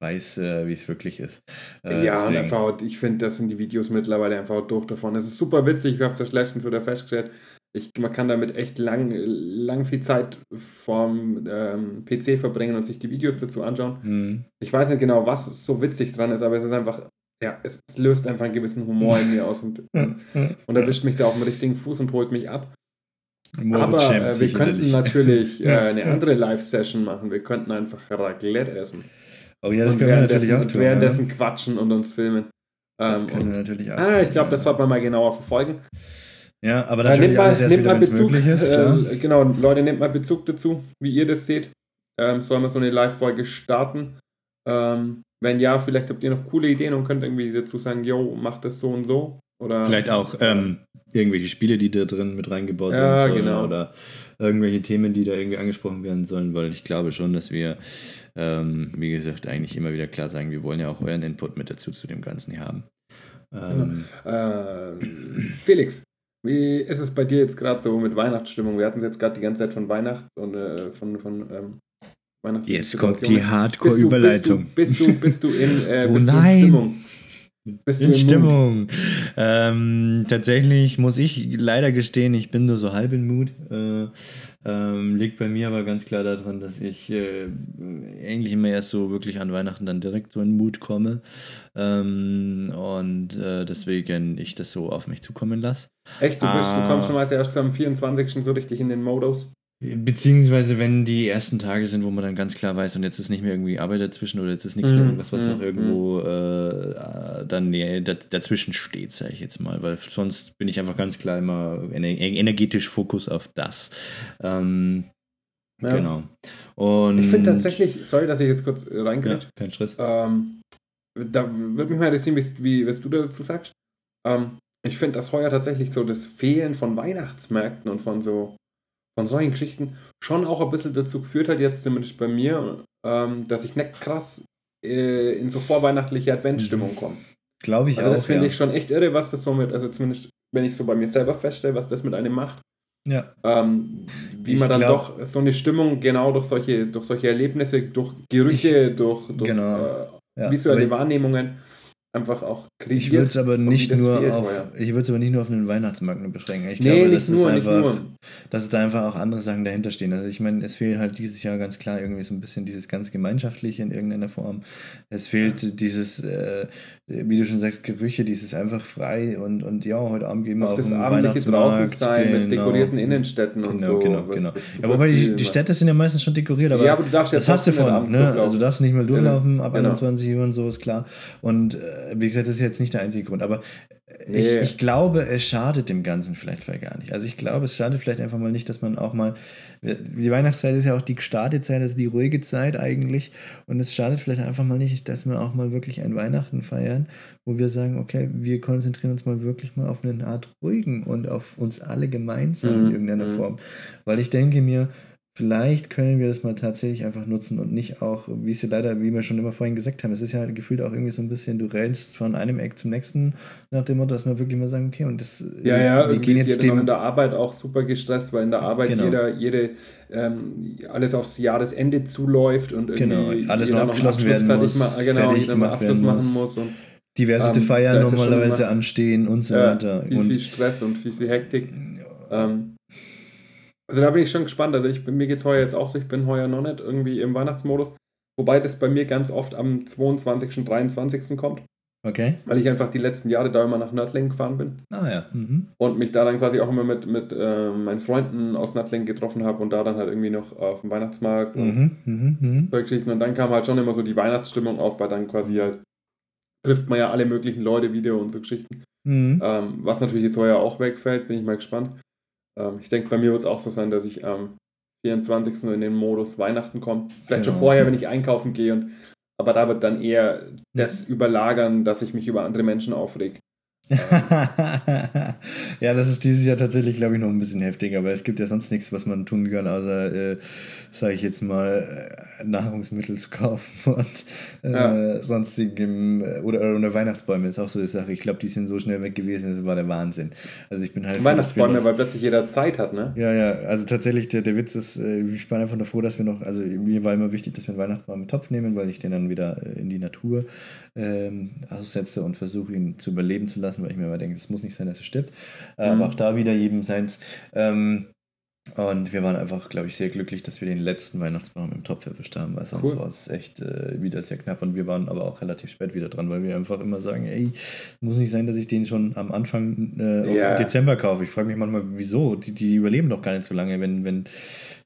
weiß, äh, wie es wirklich ist. Äh, ja, und deswegen- einfach, auch- ich finde, das sind die Videos mittlerweile einfach durch davon. Es ist super witzig, ich habe es ja letztens wieder festgestellt. Ich, man kann damit echt lang, lang viel Zeit vorm ähm, PC verbringen und sich die Videos dazu anschauen. Hm. Ich weiß nicht genau, was so witzig dran ist, aber es ist einfach, ja, es, es löst einfach einen gewissen Humor in mir aus und, *laughs* und erwischt mich da auf dem richtigen Fuß und holt mich ab. Moritz aber äh, wir könnten natürlich *laughs* äh, eine andere Live-Session machen. Wir könnten einfach Raclette essen. Oh ja, das und können wir natürlich auch tun. währenddessen quatschen und uns filmen. Das Ähm, können und, wir natürlich auch ah, ich glaube, ja. das sollte man mal genauer verfolgen. Ja, aber Äh, natürlich nehmt mal, nehmt wieder, mal Bezug, möglich ist, äh, genau, Leute, nehmt mal Bezug dazu, wie ihr das seht. Ähm, sollen wir so eine Live-Folge starten? Ähm, wenn ja, vielleicht habt ihr noch coole Ideen und könnt irgendwie dazu sagen, yo, macht das so und so. Oder Vielleicht auch ähm, irgendwelche Spiele, die da drin mit reingebaut Ja, werden sollen genau. oder irgendwelche Themen, die da irgendwie angesprochen werden sollen, weil ich glaube schon, dass wir, ähm, wie gesagt, eigentlich immer wieder klar sagen, wir wollen ja auch euren Input mit dazu zu dem Ganzen hier haben. Ähm, Äh, Felix, wie ist es bei dir jetzt gerade so mit Weihnachtsstimmung? Wir hatten es jetzt gerade die ganze Zeit von Weihnachts- und äh, von, von ähm, jetzt kommt die Bist bist Hardcore-Überleitung. bist du, bist du in, äh, Oh bist du in nein. Stimmung? Bist In Mut? Stimmung. Ähm, tatsächlich muss ich leider gestehen, ich bin nur so halb in Mut. Äh, ähm, liegt bei mir aber ganz klar daran, dass ich äh, eigentlich immer erst so wirklich an Weihnachten dann direkt so in Mut komme. Ähm, und äh, deswegen ich das so auf mich zukommen lasse. Echt, du, bist, Ah. du kommst schon mal erst am 24. so richtig in den Modus. Beziehungsweise, wenn die ersten Tage sind, wo man dann ganz klar weiß, und jetzt ist nicht mehr irgendwie Arbeit dazwischen oder jetzt ist nichts mehr Mhm, irgendwas, was mhm, noch irgendwo äh, äh, dann nee, da, dazwischen steht, sage ich jetzt mal, weil sonst bin ich einfach ganz klar immer ener energetisch Fokus auf das. Ähm, Ja. Genau. Und Ich finde tatsächlich, sorry, dass ich jetzt kurz äh, Ja, reingrätsch, kein Stress. ähm, da würde mich mal interessieren, wie, wie, was du dazu sagst. Ähm, ich finde, dass heuer tatsächlich so das Fehlen von Weihnachtsmärkten und von so von solchen Geschichten schon auch ein bisschen dazu geführt hat, jetzt zumindest bei mir, ähm, dass ich nicht krass äh, in so vorweihnachtliche Adventsstimmung komme. Glaube ich Also das auch. finde ja. ich schon echt irre, was das so mit, also zumindest wenn ich so bei mir selber feststelle, was das mit einem macht. Ja. Ähm, wie Ich man dann glaub- doch so eine Stimmung genau durch solche, durch solche Erlebnisse, durch Gerüche, durch, durch Genau. äh, ja. visuelle ich- Wahrnehmungen einfach auch kreiert. Ich würde es aber und nicht nur fehlt auf, heuer. ich würde es aber nicht nur auf einen Weihnachtsmarkt beschränken. Ich nee, glaube, nicht das nur, ist nicht einfach, nur. dass da einfach auch andere Sachen dahinter stehen. Also ich meine, es fehlt halt dieses Jahr ganz klar irgendwie so ein bisschen dieses ganz Gemeinschaftliche in irgendeiner Form. Es fehlt dieses, äh, wie du schon sagst, Gerüche, dieses einfach frei und, und ja, heute Abend gehen wir Auch auf das den abendliche draußen sein mit genau. dekorierten Innenstädten und Genau, so. genau, was- genau. was Ja, wobei die, die. Städte sind ja meistens schon dekoriert, aber, Ja, aber du darfst ja das hast du nicht von, ne? Also du darfst nicht mal durchlaufen ab Genau. 21 Uhr und so, ist klar. Und äh, wie gesagt, das ist jetzt nicht der einzige Grund, aber ich, Nee. ich glaube, es schadet dem Ganzen vielleicht vielleicht gar nicht. Also ich glaube, es schadet vielleicht einfach mal nicht, dass man auch mal, die Weihnachtszeit ist ja auch die gestarte Zeit, also die ruhige Zeit eigentlich und es schadet vielleicht einfach mal nicht, dass wir auch mal wirklich ein Weihnachten feiern, wo wir sagen, okay, wir konzentrieren uns mal wirklich mal auf eine Art ruhigen und auf uns alle gemeinsam Mhm, in irgendeiner mhm. Form. Weil ich denke mir, vielleicht können wir das mal tatsächlich einfach nutzen und nicht auch, wie es ja leider, wie wir schon immer vorhin gesagt haben, es ist ja gefühlt auch irgendwie so ein bisschen, du rennst von einem Eck zum nächsten, nach dem Motto, dass wir wirklich mal sagen, okay, und das, Ja, ja, wir irgendwie gehen ist jetzt noch in dem, der Arbeit auch super gestresst, weil in der Arbeit Genau. jeder, jede, ähm, alles aufs Jahresende zuläuft und irgendwie Genau, alles noch abgeschlossen werden muss, ma- genau, fertig gemacht Abschluss werden machen muss. und diverseste ähm, Feiern normalerweise anstehen und so ja, weiter. viel, und viel Stress und viel, viel Hektik. Ähm, also da bin ich schon gespannt. Also ich, bin- mir geht es heuer jetzt auch so, ich bin heuer noch nicht irgendwie im Weihnachtsmodus. Wobei das bei mir ganz oft am 22., 23. kommt, okay. weil ich einfach die letzten Jahre da immer nach Nördlingen gefahren bin Ah ja. Mhm. und mich da dann quasi auch immer mit, mit äh, meinen Freunden aus Nördlingen getroffen habe und da dann halt irgendwie noch auf dem Weihnachtsmarkt und Mhm. Mhm. Mhm. solche Geschichten. Und dann kam halt schon immer so die Weihnachtsstimmung auf, weil dann quasi halt trifft man ja alle möglichen Leute wieder und so Geschichten. Mhm. Ähm, was natürlich jetzt heuer auch wegfällt, bin ich mal gespannt. Ähm, ich denke, bei mir wird es auch so sein, dass ich am 24. in den Modus Weihnachten komme. Vielleicht schon Genau. vorher, wenn ich einkaufen gehe. Und, aber da wird dann eher das überlagern, dass ich mich über andere Menschen aufreg. *laughs* ja, das ist dieses Jahr tatsächlich, glaube ich, noch ein bisschen heftiger, aber es gibt ja sonst nichts, was man tun kann, außer, äh, sage ich jetzt mal, äh, Nahrungsmittel zu kaufen *laughs* und äh, Ja. sonstigem, oder, oder Weihnachtsbäume ist auch so eine Sache. Ich glaube, die sind so schnell weg gewesen, das war der Wahnsinn. Also ich bin halt froh, Weihnachtsbäume, das- weil plötzlich jeder Zeit hat, ne? ja, ja, also tatsächlich, der, der Witz ist, äh, ich bin einfach nur froh, dass wir noch, also mir war immer wichtig, dass wir einen Weihnachtsbaum im Topf nehmen, weil ich den dann wieder äh, in die Natur ähm, aussetze und versuche, ihn zu überleben zu lassen, weil ich mir immer denke, es muss nicht sein, dass er stirbt. Äh, Mhm. Aber auch da wieder jedem seins. Ähm, und wir waren einfach, glaube ich, sehr glücklich, dass wir den letzten Weihnachtsbaum im Topf erwischt haben, weil sonst Cool. war es echt äh, wieder sehr knapp und wir waren aber auch relativ spät wieder dran, weil wir einfach immer sagen, ey, muss nicht sein, dass ich den schon am Anfang äh, Ja. Dezember kaufe. Ich frage mich manchmal, wieso? Die, die überleben doch gar nicht so lange, wenn, wenn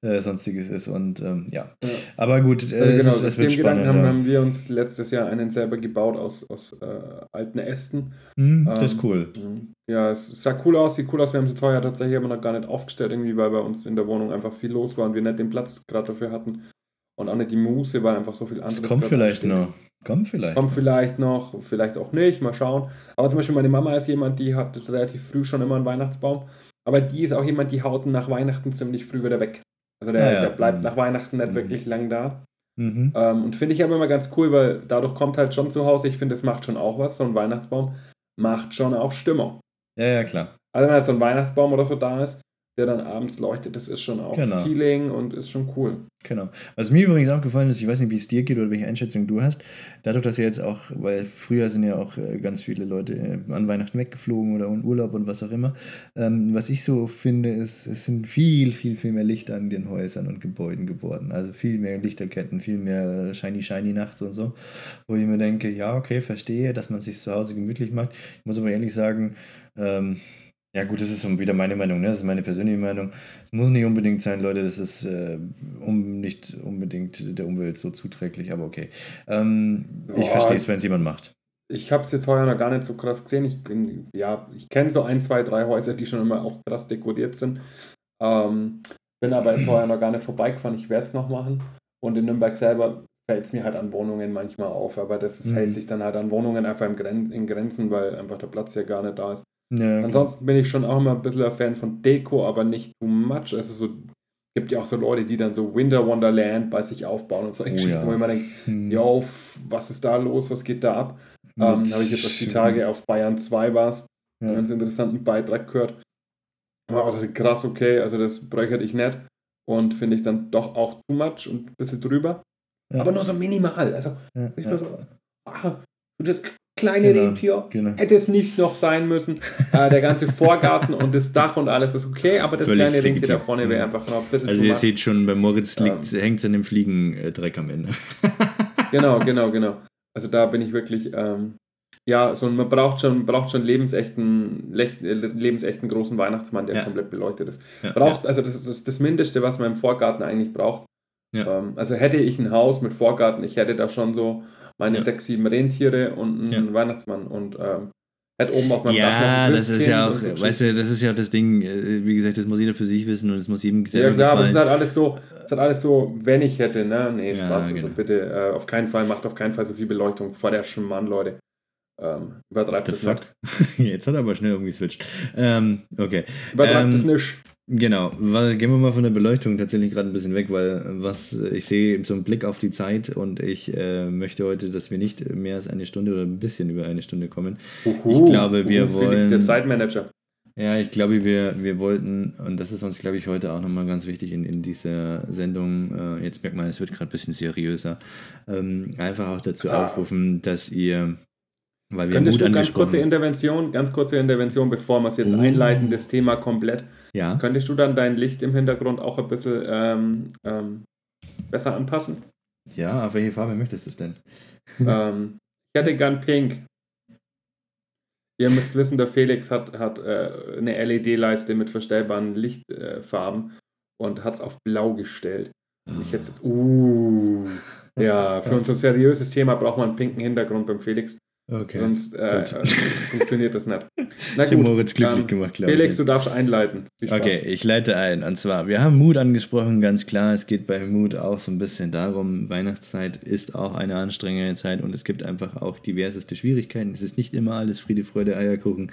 äh, sonstiges ist und ähm, ja. Ja. Aber gut, äh, Also es, genau, es dem wird Gedanken spannend. haben, ja. haben wir uns letztes Jahr einen selber gebaut aus, aus äh, alten Ästen. Hm, das Ähm, ist cool. Ja, es sah cool aus, sieht cool aus. Wir haben sie teuer tatsächlich aber noch gar nicht aufgestellt, irgendwie, weil bei uns in der Wohnung einfach viel los war und wir nicht den Platz gerade dafür hatten. Und auch nicht die Muße, weil einfach so viel anderes. Das kommt vielleicht ansteht. noch. Kommt vielleicht. Kommt vielleicht noch, vielleicht auch nicht, mal schauen. Aber zum Beispiel meine Mama ist jemand, die hat relativ früh schon immer einen Weihnachtsbaum. Aber die ist auch jemand, die haut nach Weihnachten ziemlich früh wieder weg. Also der, Ja, ja. der bleibt Mhm. nach Weihnachten nicht Mhm. wirklich lang da. Mhm. Ähm, und finde ich aber immer ganz cool, weil dadurch kommt halt schon zu Hause. Ich finde, es macht schon auch was. So ein Weihnachtsbaum macht schon auch Stimmung. Ja, ja, klar. Also wenn halt so ein Weihnachtsbaum oder so da ist der dann abends leuchtet, das ist schon auch Genau. Feeling und ist schon cool. Genau. Was mir übrigens aufgefallen ist, ich weiß nicht, wie es dir geht oder welche Einschätzung du hast, dadurch, dass ja jetzt auch, weil früher sind ja auch äh, ganz viele Leute äh, an Weihnachten weggeflogen oder in Urlaub und was auch immer, ähm, was ich so finde, ist, es sind viel, viel, viel mehr Lichter an den Häusern und Gebäuden geworden. Also viel mehr Lichterketten, viel mehr shiny, shiny nachts und so, wo ich mir denke, ja, okay, verstehe, dass man sich zu Hause gemütlich macht. Ich muss aber ehrlich sagen, ähm, ja gut, das ist wieder meine Meinung, ne? das ist meine persönliche Meinung. Es muss nicht unbedingt sein, Leute, das ist äh, um, nicht unbedingt der Umwelt so zuträglich, aber okay. Ähm, ich verstehe es, wenn es jemand macht. Ich habe es jetzt heuer noch gar nicht so krass gesehen. Ich bin, ja, ich kenne so ein, zwei, drei Häuser, die schon immer auch krass dekoriert sind. Ähm, bin aber jetzt heuer noch gar nicht vorbeigefahren. Ich werde es noch machen. Und in Nürnberg selber fällt es mir halt an Wohnungen manchmal auf. Aber das ist, Mhm. hält sich dann halt an Wohnungen einfach im Gren in Grenzen, weil einfach der Platz ja gar nicht da ist. Ja. Ansonsten bin ich schon auch immer ein bisschen ein Fan von Deko, aber nicht too much. Also so gibt ja auch so Leute, die dann so Winter Wonderland bei sich aufbauen und solche Oh Geschichten, ja. wo ich mir denke, Hm. f- was ist da los, was geht da ab? Ähm, Habe ich jetzt auf die Tage auf Bayern 2 war es, einen Ja. ganz interessanten Beitrag gehört. Aber auch krass, okay, also das bräuchte ich nicht. Und finde ich dann doch auch too much und ein bisschen drüber. Ja. Aber nur so minimal. Also ich nur so, ah, das kleine Genau, Rentier genau. hätte es nicht noch sein müssen. Äh, der ganze Vorgarten und das Dach und alles ist okay, aber das Völlig kleine Rentier da vorne wäre Mhm. einfach noch ein bisschen Also ihr seht schon, bei Moritz liegt, Ähm. hängt es an dem Fliegendreck am Ende. *laughs* Genau, genau, genau. Also da bin ich wirklich, ähm, ja, so man braucht schon, braucht schon lebensechten, lech, äh, lebensechten großen Weihnachtsmann, der Ja. komplett beleuchtet ist. Ja, Braucht, also das ist das, Mindeste, was man im Vorgarten eigentlich braucht. Ja. Ähm, also hätte ich ein Haus mit Vorgarten, ich hätte da schon so meine Ja. sechs, sieben Rentiere und einen Ja. Weihnachtsmann und ähm, hätte oben auf meinem Dach noch Ja, das ist ja auch, so weißt du, das ist ja auch das Ding, äh, wie gesagt, das muss jeder für sich wissen und es muss jedem selber Ja klar, aber es ist halt alles so, es ist halt alles so, wenn ich hätte, ne? Nee, Ja, Spaß. Also genau. bitte, äh, auf keinen Fall, macht auf keinen Fall so viel Beleuchtung vor der Schmarrn, Leute. Ähm, übertreibt es nicht. fuck? *laughs* Jetzt hat er aber schnell umgeswitcht. Ähm, okay. Übertreibt Ähm, es nicht. Genau, gehen wir mal von der Beleuchtung tatsächlich gerade ein bisschen weg, weil was ich sehe so einen Blick auf die Zeit und ich äh, möchte heute, dass wir nicht mehr als eine Stunde oder ein bisschen über eine Stunde kommen. Uhu, glaube, wir uhu, Felix, wollen- der Zeitmanager. Ja, ich glaube, wir, wir wollten, und das ist uns, glaube ich, heute auch nochmal ganz wichtig in, in dieser Sendung, äh, jetzt merkt man, es wird gerade ein bisschen seriöser, ähm, einfach auch dazu Ah. aufrufen, dass ihr, weil wir Könntest Mut du ganz kurze Intervention, ganz kurze Intervention, bevor wir es jetzt Oh. einleiten, das Thema komplett. Ja, Könntest du dann dein Licht im Hintergrund auch ein bisschen ähm, ähm, besser anpassen? ja, auf welche Farbe möchtest du es denn? ähm, ich hätte gern pink. Ihr müsst wissen, der Felix hat, hat äh, eine LED-Leiste mit verstellbaren Lichtfarben und hat es auf blau gestellt. Und ich hätte jetzt, uh, ja, für unser seriöses Thema braucht man einen pinken Hintergrund beim Felix, Okay. sonst äh, *laughs* funktioniert das nicht. *laughs* Na ich habe gut, Moritz glücklich ähm, gemacht, glaube ich. Felix, du darfst einleiten. Okay, ich leite ein. Und zwar, wir haben Mut angesprochen, ganz klar. Es geht bei Mut auch so ein bisschen darum, Weihnachtszeit ist auch eine anstrengende Zeit und es gibt einfach auch diverseste Schwierigkeiten. Es ist nicht immer alles Friede, Freude, Eierkuchen.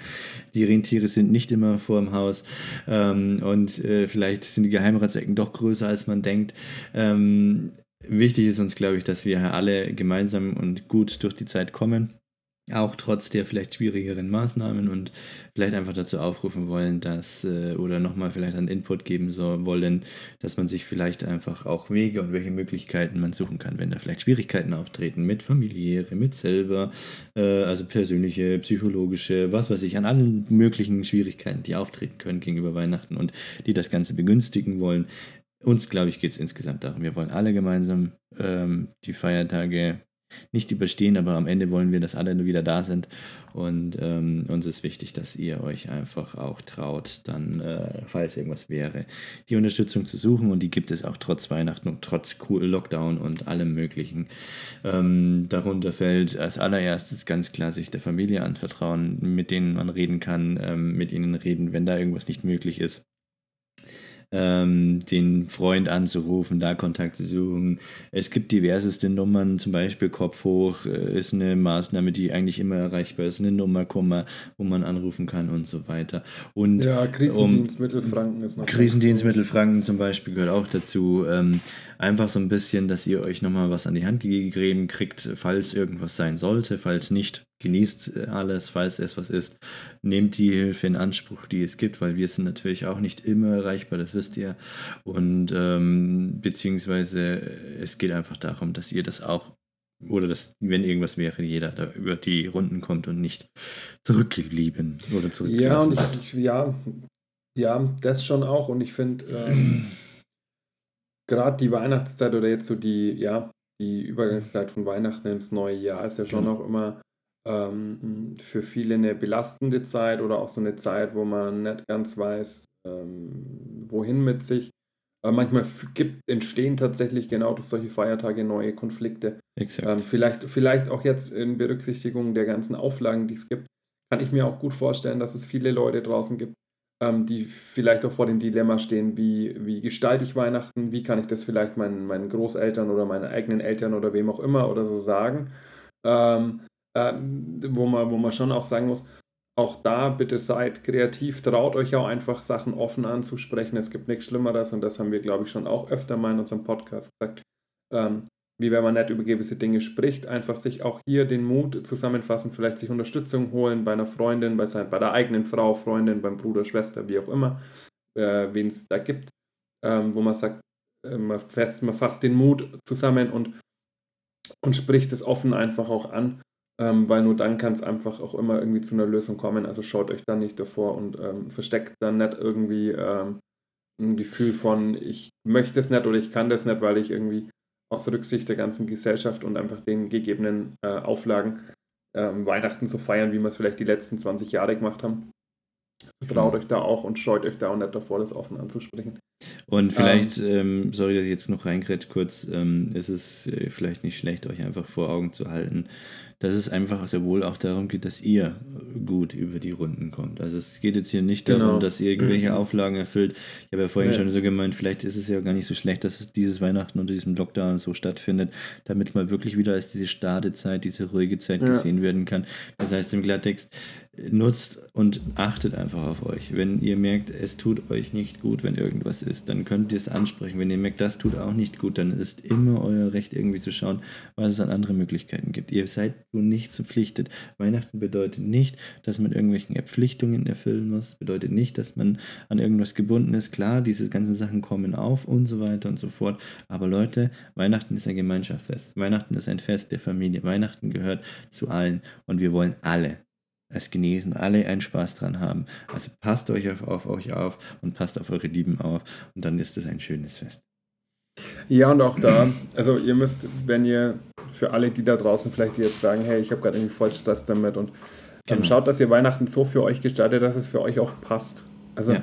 Die Rentiere sind nicht immer vor dem Haus ähm, und äh, vielleicht sind die Geheimratsecken doch größer, als man denkt. Ähm, wichtig ist uns, glaube ich, dass wir alle gemeinsam und gut durch die Zeit kommen auch trotz der vielleicht schwierigeren Maßnahmen und vielleicht einfach dazu aufrufen wollen, dass äh, oder nochmal vielleicht einen Input geben so wollen, dass man sich vielleicht einfach auch Wege und welche Möglichkeiten man suchen kann, wenn da vielleicht Schwierigkeiten auftreten mit familiäre, mit selber, äh, also persönliche, psychologische, was weiß ich, an allen möglichen Schwierigkeiten, die auftreten können gegenüber Weihnachten und die das Ganze begünstigen wollen. Uns, glaube ich, geht es insgesamt darum, wir wollen alle gemeinsam ähm, die Feiertage nicht überstehen, aber am Ende wollen wir, dass alle wieder da sind. Und ähm, uns ist wichtig, dass ihr euch einfach auch traut, dann, äh, falls irgendwas wäre, die Unterstützung zu suchen. Und die gibt es auch trotz Weihnachten und trotz cool Lockdown und allem Möglichen. Ähm, darunter fällt als allererstes ganz klar sich der Familie anvertrauen, mit denen man reden kann, ähm, mit ihnen reden, wenn da irgendwas nicht möglich ist ähm, den Freund anzurufen, da Kontakt zu suchen. Es gibt diverseste Nummern, zum Beispiel Kopf hoch äh, ist eine Maßnahme, die eigentlich immer erreichbar ist, eine Nummerkummer, wo man anrufen kann und so weiter. Und Ja, um, Krisendienst Mittelfranken ist noch. Krisendienstmittel Franken zum Beispiel gehört auch dazu. Ähm, einfach so ein bisschen, dass ihr euch nochmal was an die Hand gegeben kriegt, falls irgendwas sein sollte. Falls nicht, genießt alles, falls es was ist. Nehmt die Hilfe in Anspruch, die es gibt, weil wir sind natürlich auch nicht immer erreichbar, das wisst ihr. Und ähm, beziehungsweise es geht einfach darum, dass ihr das auch oder dass, wenn irgendwas wäre, jeder da über die Runden kommt und nicht zurückgeblieben oder zurückgelassen. Ja, und ich, ich, ja, ja, das schon auch. Und ich finde, ähm, gerade die Weihnachtszeit oder jetzt so die, ja, die Übergangszeit von Weihnachten ins neue Jahr ist ja schon Genau. auch immer ähm, für viele eine belastende Zeit oder auch so eine Zeit, wo man nicht ganz weiß, ähm, wohin mit sich. Aber manchmal gibt, entstehen tatsächlich genau durch solche Feiertage neue Konflikte. Ähm, vielleicht, vielleicht auch jetzt in Berücksichtigung der ganzen Auflagen, die es gibt, kann ich mir auch gut vorstellen, dass es viele Leute draußen gibt, ähm, die vielleicht auch vor dem Dilemma stehen, wie, wie gestalte ich Weihnachten, wie kann ich das vielleicht meinen, meinen Großeltern oder meinen eigenen Eltern oder wem auch immer oder so sagen. Ähm, ähm, wo, man, wo man schon auch sagen muss, auch da bitte seid kreativ, traut euch auch einfach Sachen offen anzusprechen. Es gibt nichts Schlimmeres und das haben wir, glaube ich, schon auch öfter mal in unserem Podcast gesagt. Ähm, wie wenn man nicht über gewisse Dinge spricht, einfach sich auch hier den Mut zusammenfassen, vielleicht sich Unterstützung holen bei einer Freundin, bei, sein, bei der eigenen Frau, Freundin, beim Bruder, Schwester, wie auch immer, äh, wen es da gibt, ähm, wo man sagt, äh, man, fasst, man fasst den Mut zusammen und, und spricht es offen einfach auch an, ähm, weil nur dann kann es einfach auch immer irgendwie zu einer Lösung kommen. Also schaut euch dann nicht davor und ähm, versteckt dann nicht irgendwie ähm, ein Gefühl von, ich möchte es nicht oder ich kann das nicht, weil ich irgendwie aus Rücksicht der ganzen Gesellschaft und einfach den gegebenen äh, Auflagen ähm, Weihnachten so feiern, wie wir es vielleicht die letzten 20 Jahre gemacht haben. Traut euch da auch und scheut euch da auch nicht davor, das offen anzusprechen. Und vielleicht, ähm, sorry, dass ich jetzt noch reingrätsch kurz, ähm, ist es äh, vielleicht nicht schlecht, euch einfach vor Augen zu halten, dass es einfach sehr wohl auch darum geht, dass ihr gut über die Runden kommt. Also es geht jetzt hier nicht Genau. darum, dass ihr irgendwelche Auflagen erfüllt. Ich habe ja vorhin Nee. schon so gemeint, vielleicht ist es ja gar nicht so schlecht, dass es dieses Weihnachten unter diesem Lockdown so stattfindet, damit es mal wirklich wieder als diese Startezeit, diese ruhige Zeit Ja. gesehen werden kann. Das heißt im Klartext, nutzt und achtet einfach auf euch. Wenn ihr merkt, es tut euch nicht gut, wenn irgendwas ist, dann könnt ihr es ansprechen. Wenn ihr merkt, das tut auch nicht gut, dann ist immer euer Recht irgendwie zu schauen, was es an andere Möglichkeiten gibt. Ihr seid so nicht verpflichtet. Weihnachten bedeutet nicht, dass man irgendwelchen Verpflichtungen erfüllen muss, bedeutet nicht, dass man an irgendwas gebunden ist. Klar, diese ganzen Sachen kommen auf und so weiter und so fort. Aber Leute, Weihnachten ist ein Gemeinschaftsfest. Weihnachten ist ein Fest der Familie. Weihnachten gehört zu allen und wir wollen alle es genießen, alle einen Spaß dran haben. Also passt euch auf, auf euch auf und passt auf eure Lieben auf und dann ist es ein schönes Fest. Ja, und auch da, also ihr müsst, wenn ihr für alle, die da draußen vielleicht jetzt sagen, hey, ich habe gerade irgendwie voll Stress damit und dann Genau. schaut, dass ihr Weihnachten so für euch gestaltet, dass es für euch auch passt. Also Ja.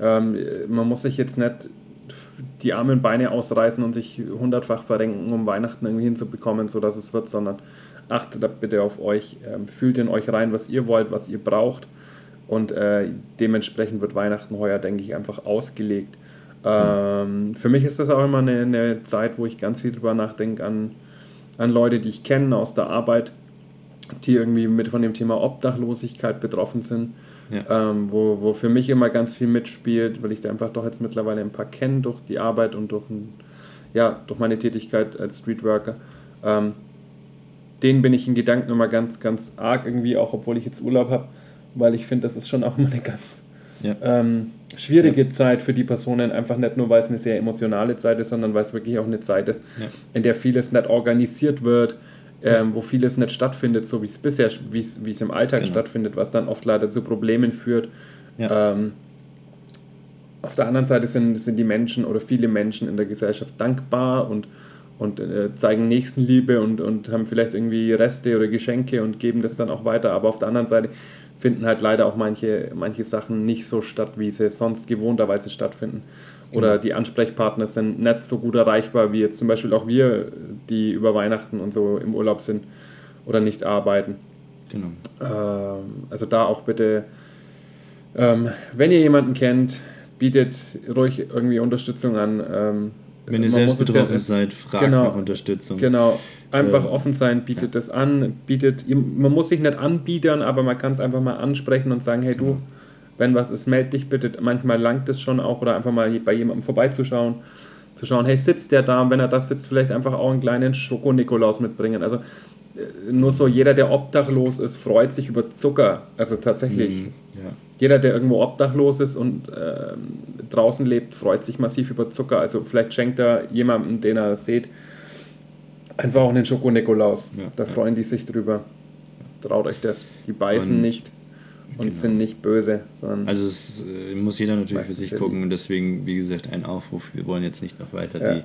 ähm, man muss sich jetzt nicht die Arme und Beine ausreißen und sich hundertfach verrenken, um Weihnachten irgendwie hinzubekommen, sodass es wird, sondern achtet da bitte auf euch, ähm, fühlt in euch rein, was ihr wollt, was ihr braucht und äh, dementsprechend wird Weihnachten heuer, denke ich, einfach ausgelegt. Ähm, für mich ist das auch immer eine, eine Zeit, wo ich ganz viel drüber nachdenke an, an Leute, die ich kenne aus der Arbeit, die irgendwie mit von dem Thema Obdachlosigkeit betroffen sind, Ja. ähm, wo, wo für mich immer ganz viel mitspielt, weil ich da einfach doch jetzt mittlerweile ein paar kenne durch die Arbeit und durch, ein, ja, durch meine Tätigkeit als Streetworker. Ähm, denen bin ich in Gedanken immer ganz, ganz arg irgendwie, auch obwohl ich jetzt Urlaub habe, weil ich finde, das ist schon auch immer eine ganz Ja. ähm, schwierige Zeit für die Personen, einfach nicht nur, weil es eine sehr emotionale Zeit ist, sondern weil es wirklich auch eine Zeit ist, Ja. in der vieles nicht organisiert wird, ähm, wo vieles nicht stattfindet, so wie es bisher, wie es im Alltag Genau. stattfindet, was dann oft leider zu Problemen führt. Ja. Ähm, auf der anderen Seite sind, sind die Menschen oder viele Menschen in der Gesellschaft dankbar und, und äh, zeigen Nächstenliebe und, und haben vielleicht irgendwie Reste oder Geschenke und geben das dann auch weiter. Aber auf der anderen Seite finden halt leider auch manche, manche Sachen nicht so statt, wie sie sonst gewohnterweise stattfinden. Oder die Ansprechpartner sind nicht so gut erreichbar, wie jetzt zum Beispiel auch wir, die über Weihnachten und so im Urlaub sind oder nicht arbeiten. Genau. Ähm, also da auch bitte, ähm, wenn ihr jemanden kennt, bietet ruhig irgendwie Unterstützung an. Ähm, Wenn ihr selbst ja- betroffen seid, fragt Genau. nach Unterstützung. Genau, einfach Ähm, offen sein, bietet das an, bietet, man muss sich nicht anbiedern, aber man kann es einfach mal ansprechen und sagen, hey du, wenn was ist, meld dich bitte. Manchmal langt es schon auch oder einfach mal bei jemandem vorbeizuschauen, zu schauen, hey, sitzt der da? Und wenn er das sitzt, vielleicht einfach auch einen kleinen Schoko-Nikolaus mitbringen. Also äh, nur so, jeder, der obdachlos ist, freut sich über Zucker. Also tatsächlich. Mhm, ja. Jeder, der irgendwo obdachlos ist und ähm, draußen lebt, freut sich massiv über Zucker. Also vielleicht schenkt er jemandem, den er sieht, einfach auch einen Schoko-Nikolaus. Ja. Da freuen die sich drüber. Traut euch das. Die beißen Und- nicht und Genau. sind nicht böse, sondern Also es äh, muss jeder natürlich für sich gucken und deswegen, wie gesagt, ein Aufruf. Wir wollen jetzt nicht noch weiter die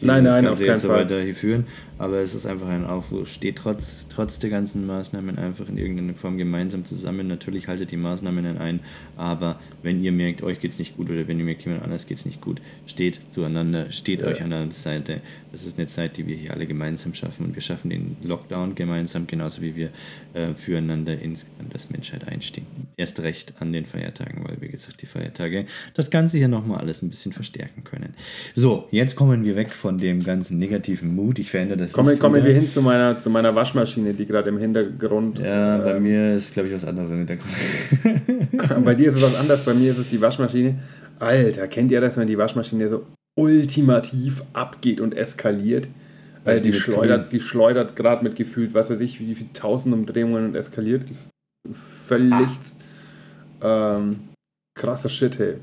Nein, das nein, auf keinen so Fall. weiter hier führen, aber es ist einfach ein Aufruf. Steht trotz, trotz der ganzen Maßnahmen einfach in irgendeiner Form gemeinsam zusammen. Natürlich haltet die Maßnahmen ein, aber wenn ihr merkt, euch geht's nicht gut oder wenn ihr merkt, jemand anders geht's nicht gut, steht zueinander, steht Ja. euch an der Seite. Das ist eine Zeit, die wir hier alle gemeinsam schaffen und wir schaffen den Lockdown gemeinsam, genauso wie wir äh, füreinander insgesamt als Menschheit einstehen. Erst recht an den Feiertagen, weil wie gesagt die Feiertage das Ganze hier nochmal alles ein bisschen verstärken können. So, jetzt kommen wir weg von dem ganzen negativen Mut. Ich verändere das kommen, nicht kommen wir hin zu meiner, zu meiner Waschmaschine, die gerade im Hintergrund. Ja, bei ähm, mir ist, glaube ich, was anderes im Hintergrund. *laughs* Bei dir ist es was *laughs* anderes, bei mir ist es die Waschmaschine. Alter, kennt ihr das, wenn die Waschmaschine so ultimativ abgeht und eskaliert? Weil die schleudert, die schleudert gerade mit gefühlt, was weiß ich, wie viele tausend Umdrehungen und eskaliert. Völlig ähm, krasser Shit, hey.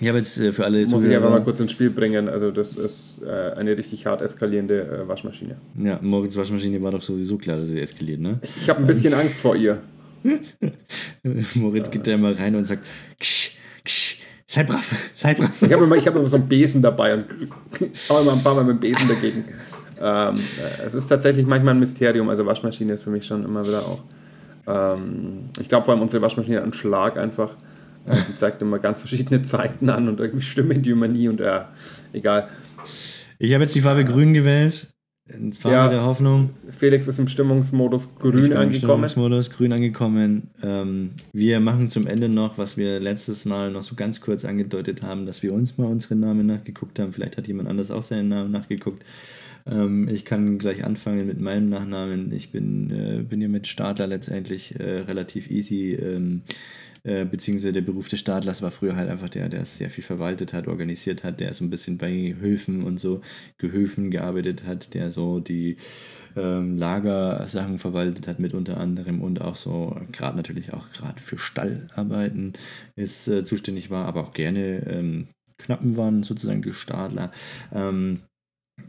Ich habe jetzt äh, für alle Muss ich einfach mal kurz ins Spiel bringen. Also, das ist äh, eine richtig hart eskalierende äh, Waschmaschine. Ja, Moritz Waschmaschine war doch sowieso klar, dass sie eskaliert, ne? Ich habe ein bisschen Angst vor ihr. *laughs* Moritz geht da immer rein und sagt, ksch, ksch, sei brav, sei brav. Ich habe immer, ich hab immer so einen Besen dabei und *laughs* hau immer ein paar Mal mit dem Besen dagegen. Ähm, äh, es ist tatsächlich manchmal ein Mysterium. Also Waschmaschine ist für mich schon immer wieder auch. Ähm, ich glaube vor allem unsere Waschmaschine hat einen Schlag einfach. Die zeigt immer ganz verschiedene Zeiten an und irgendwie stimmen die immer nie und äh, egal. Ich habe jetzt die Farbe grün gewählt. Und zwar Ja. der Hoffnung. Felix ist im Stimmungsmodus grün bin im angekommen. Stimmungsmodus, grün angekommen. Ähm, wir machen zum Ende noch, was wir letztes Mal noch so ganz kurz angedeutet haben, dass wir uns mal unsere Namen nachgeguckt haben. Vielleicht hat jemand anders auch seinen Namen nachgeguckt. Ähm, ich kann gleich anfangen mit meinem Nachnamen. Ich bin, äh, bin ja mit Stadler letztendlich äh, relativ easy. Ähm, äh, beziehungsweise der Beruf des Stadlers war früher halt einfach der, der sehr viel verwaltet hat, organisiert hat, der so ein bisschen bei Höfen und so Gehöfen gearbeitet hat, der so die ähm, Lagersachen verwaltet hat mit unter anderem und auch so gerade natürlich auch gerade für Stallarbeiten ist äh, zuständig war, aber auch gerne ähm, Knappen waren sozusagen die Stadler. Ähm,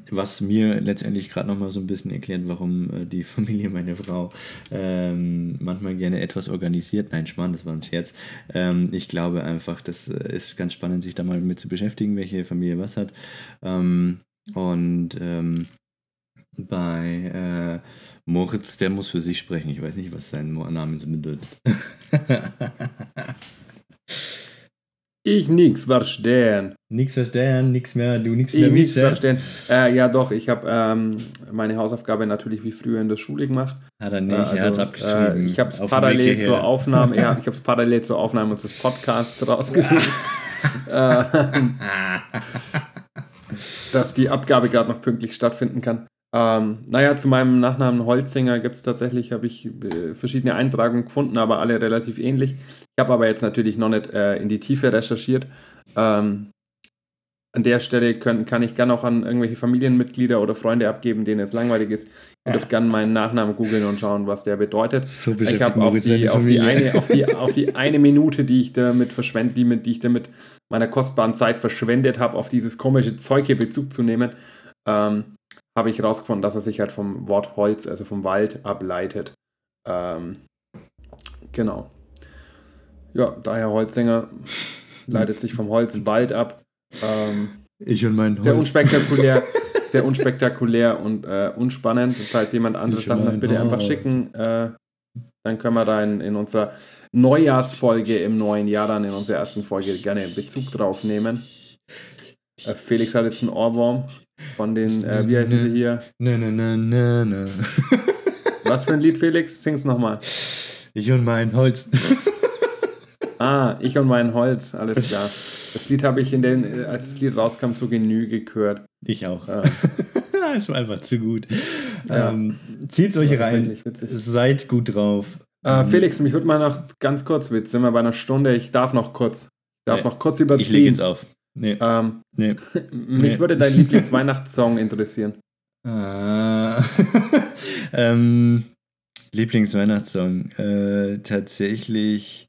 was mir letztendlich gerade nochmal so ein bisschen erklärt, warum äh, die *laughs* Familie, meine Frau, ähm, manchmal gerne etwas organisiert. Nein, Schmarrn, das war ein Scherz. Ähm, ich glaube einfach, das äh, ist ganz spannend, sich da mal mit zu beschäftigen, welche Familie was hat. Ähm, und ähm, bei äh, Moritz, der muss für sich sprechen. Ich weiß nicht, was sein Name so bedeutet. *laughs* Ich nix verstehen. nix verstehen, nix mehr, du nix mehr Ich nix verstehen. Äh, ja, doch, ich habe ähm, meine Hausaufgabe natürlich wie früher in der Schule gemacht. Hat er nicht, Äh, er hat's abgeschrieben. Äh, ich habe es parallel zur Aufnahme, ja, *laughs* ich habe es parallel zur Aufnahme unseres Podcasts rausgesucht, *laughs* ähm, dass die Abgabe gerade noch pünktlich stattfinden kann. Ähm, naja, zu meinem Nachnamen Holzinger gibt es tatsächlich, habe ich äh, verschiedene Eintragungen gefunden, aber alle relativ ähnlich. Ich habe aber jetzt natürlich noch nicht äh, in die Tiefe recherchiert. Ähm, an der Stelle können, kann ich gerne auch an irgendwelche Familienmitglieder oder Freunde abgeben, denen es langweilig ist. Ihr dürft gerne meinen Nachnamen googeln und schauen, was der bedeutet. So Ich habe auf die, auf, die eine, auf, die, auf die eine Minute, die ich damit verschwende, die, mit, die ich damit meiner kostbaren Zeit verschwendet habe, auf dieses komische Zeug hier Bezug zu nehmen, ähm, habe ich herausgefunden, dass er sich halt vom Wort Holz, also vom Wald, ableitet. Ähm, genau. Ja, daher Holzinger leitet sich vom Holz Wald ab. Ähm, Ich und mein der Holz. unspektakulär, *laughs* der unspektakulär und äh, unspannend. Falls jemand anderes Sachen hat, bitte einfach Holz. schicken. Äh, dann können wir da in, in unserer Neujahrsfolge im neuen Jahr, dann in unserer ersten Folge, gerne Bezug drauf nehmen. Äh, Felix hat jetzt einen Ohrwurm von den, äh, wie heißen sie hier? Na, na, na, na, na. Was für ein Lied, Felix? Sing's nochmal. Ich und mein Holz. *laughs* Ah, ich und mein Holz, alles klar. Das Lied habe ich in den, äh, als das Lied rauskam, zu Genüge gehört. Ich auch. Ja. *laughs* Es war einfach zu gut. Ja. Ähm, zieht's euch rein. Seid gut drauf. Äh, Ähm, Felix, mich würde mal noch ganz kurz, jetzt sind wir bei einer Stunde, ich darf noch kurz, ich darf Nee, noch kurz Ich lege überziehen. jetzt auf. Nee. Ähm, nee. *laughs* mich Nee. würde dein Lieblingsweihnachtssong interessieren. Ah. *laughs* *laughs* ähm, Lieblingsweihnachtssong. Äh, tatsächlich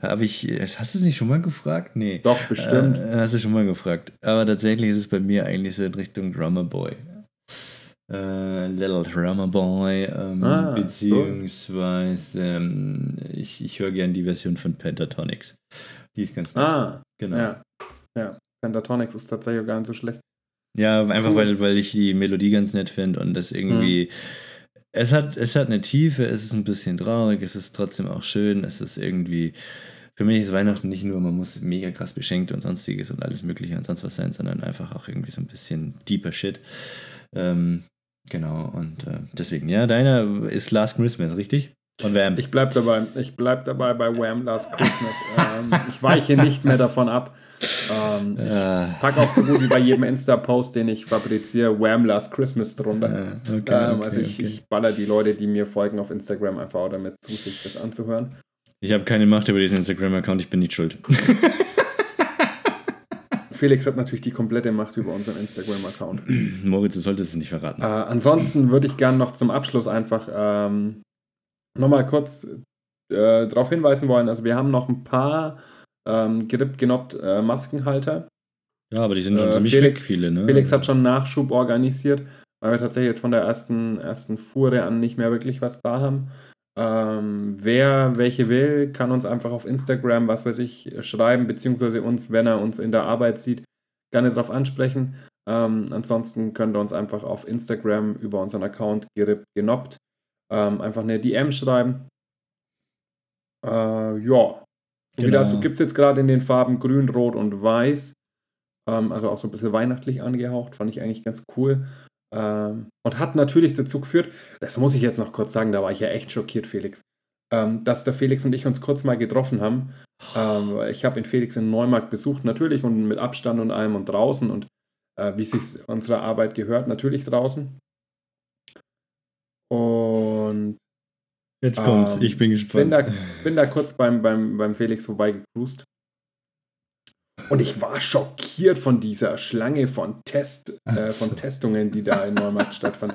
habe ich. Hast du es nicht schon mal gefragt? Nee. Doch, bestimmt. Äh, hast du schon mal gefragt. Aber tatsächlich ist es bei mir eigentlich so in Richtung Drummer Boy. Äh, Little Drummer Boy. Ähm, Ah, beziehungsweise ähm, ich, ich höre gern die Version von Pentatonics. Die ist ganz nett. ah, genau. ja. Ja. Pentatonics ist tatsächlich gar nicht so schlecht. Ja, einfach Cool. weil, weil ich die Melodie ganz nett finde und das irgendwie. Es, hat, es hat eine Tiefe, es ist ein bisschen traurig, es ist trotzdem auch schön, es ist irgendwie. Für mich ist Weihnachten nicht nur, man muss mega krass beschenkt und sonstiges und alles Mögliche und sonst was sein, sondern einfach auch irgendwie so ein bisschen deeper Shit. Ähm, genau, und äh, deswegen, ja, deiner ist Last Christmas, richtig? Und Wham. Ich bleib dabei. Ich bleib dabei bei Wham! Last Christmas. *laughs* ähm, ich weiche nicht mehr davon ab. Ähm, ich äh, pack auch so gut wie bei jedem Insta-Post, den ich fabriziere, Wham! Last Christmas drunter. äh, okay, ähm, okay, also ich, okay. ich baller die Leute, die mir folgen auf Instagram, einfach auch damit zu, sich das anzuhören. ich habe keine Macht über diesen Instagram-Account, ich bin nicht schuld. *laughs* Felix hat natürlich die komplette Macht über unseren Instagram-Account. *clears throat* Moritz, du solltest es nicht verraten. Äh, ansonsten würde ich gerne noch zum Abschluss einfach ähm, nochmal kurz äh, darauf hinweisen wollen. Also wir haben noch ein paar ähm, gerippt, genoppt äh, Maskenhalter. Ja, aber die sind schon Äh, ziemlich Felix- weg, viele, ne? Felix hat schon Nachschub organisiert, weil wir tatsächlich jetzt von der ersten, ersten Fuhre an nicht mehr wirklich was da haben. Ähm, wer welche will, kann uns einfach auf Instagram, was weiß ich, schreiben, beziehungsweise uns, wenn er uns in der Arbeit sieht, gerne darauf ansprechen. Ähm, ansonsten könnt ihr uns einfach auf Instagram über unseren Account gerippt, genoppt ähm, einfach eine DM schreiben. Äh, ja. Und Genau. dazu gibt es jetzt gerade in den Farben Grün, Rot und Weiß. Ähm, also auch so ein bisschen weihnachtlich angehaucht, fand ich eigentlich ganz cool. Ähm, und hat natürlich dazu geführt, das muss ich jetzt noch kurz sagen, da war ich ja echt schockiert, Felix, ähm, dass der Felix und ich uns kurz mal getroffen haben. Ähm, ich habe ihn Felix in Neumarkt besucht, natürlich und mit Abstand und allem und draußen und äh, wie sich unserer Arbeit gehört, natürlich draußen. Und Jetzt kommt's, Ähm, ich bin bin gespannt. da, bin da kurz beim, beim, beim Felix vorbeigecruised. Und ich war schockiert von dieser Schlange von, Test, äh, von. Testungen, die da in Neumarkt *laughs* stattfand.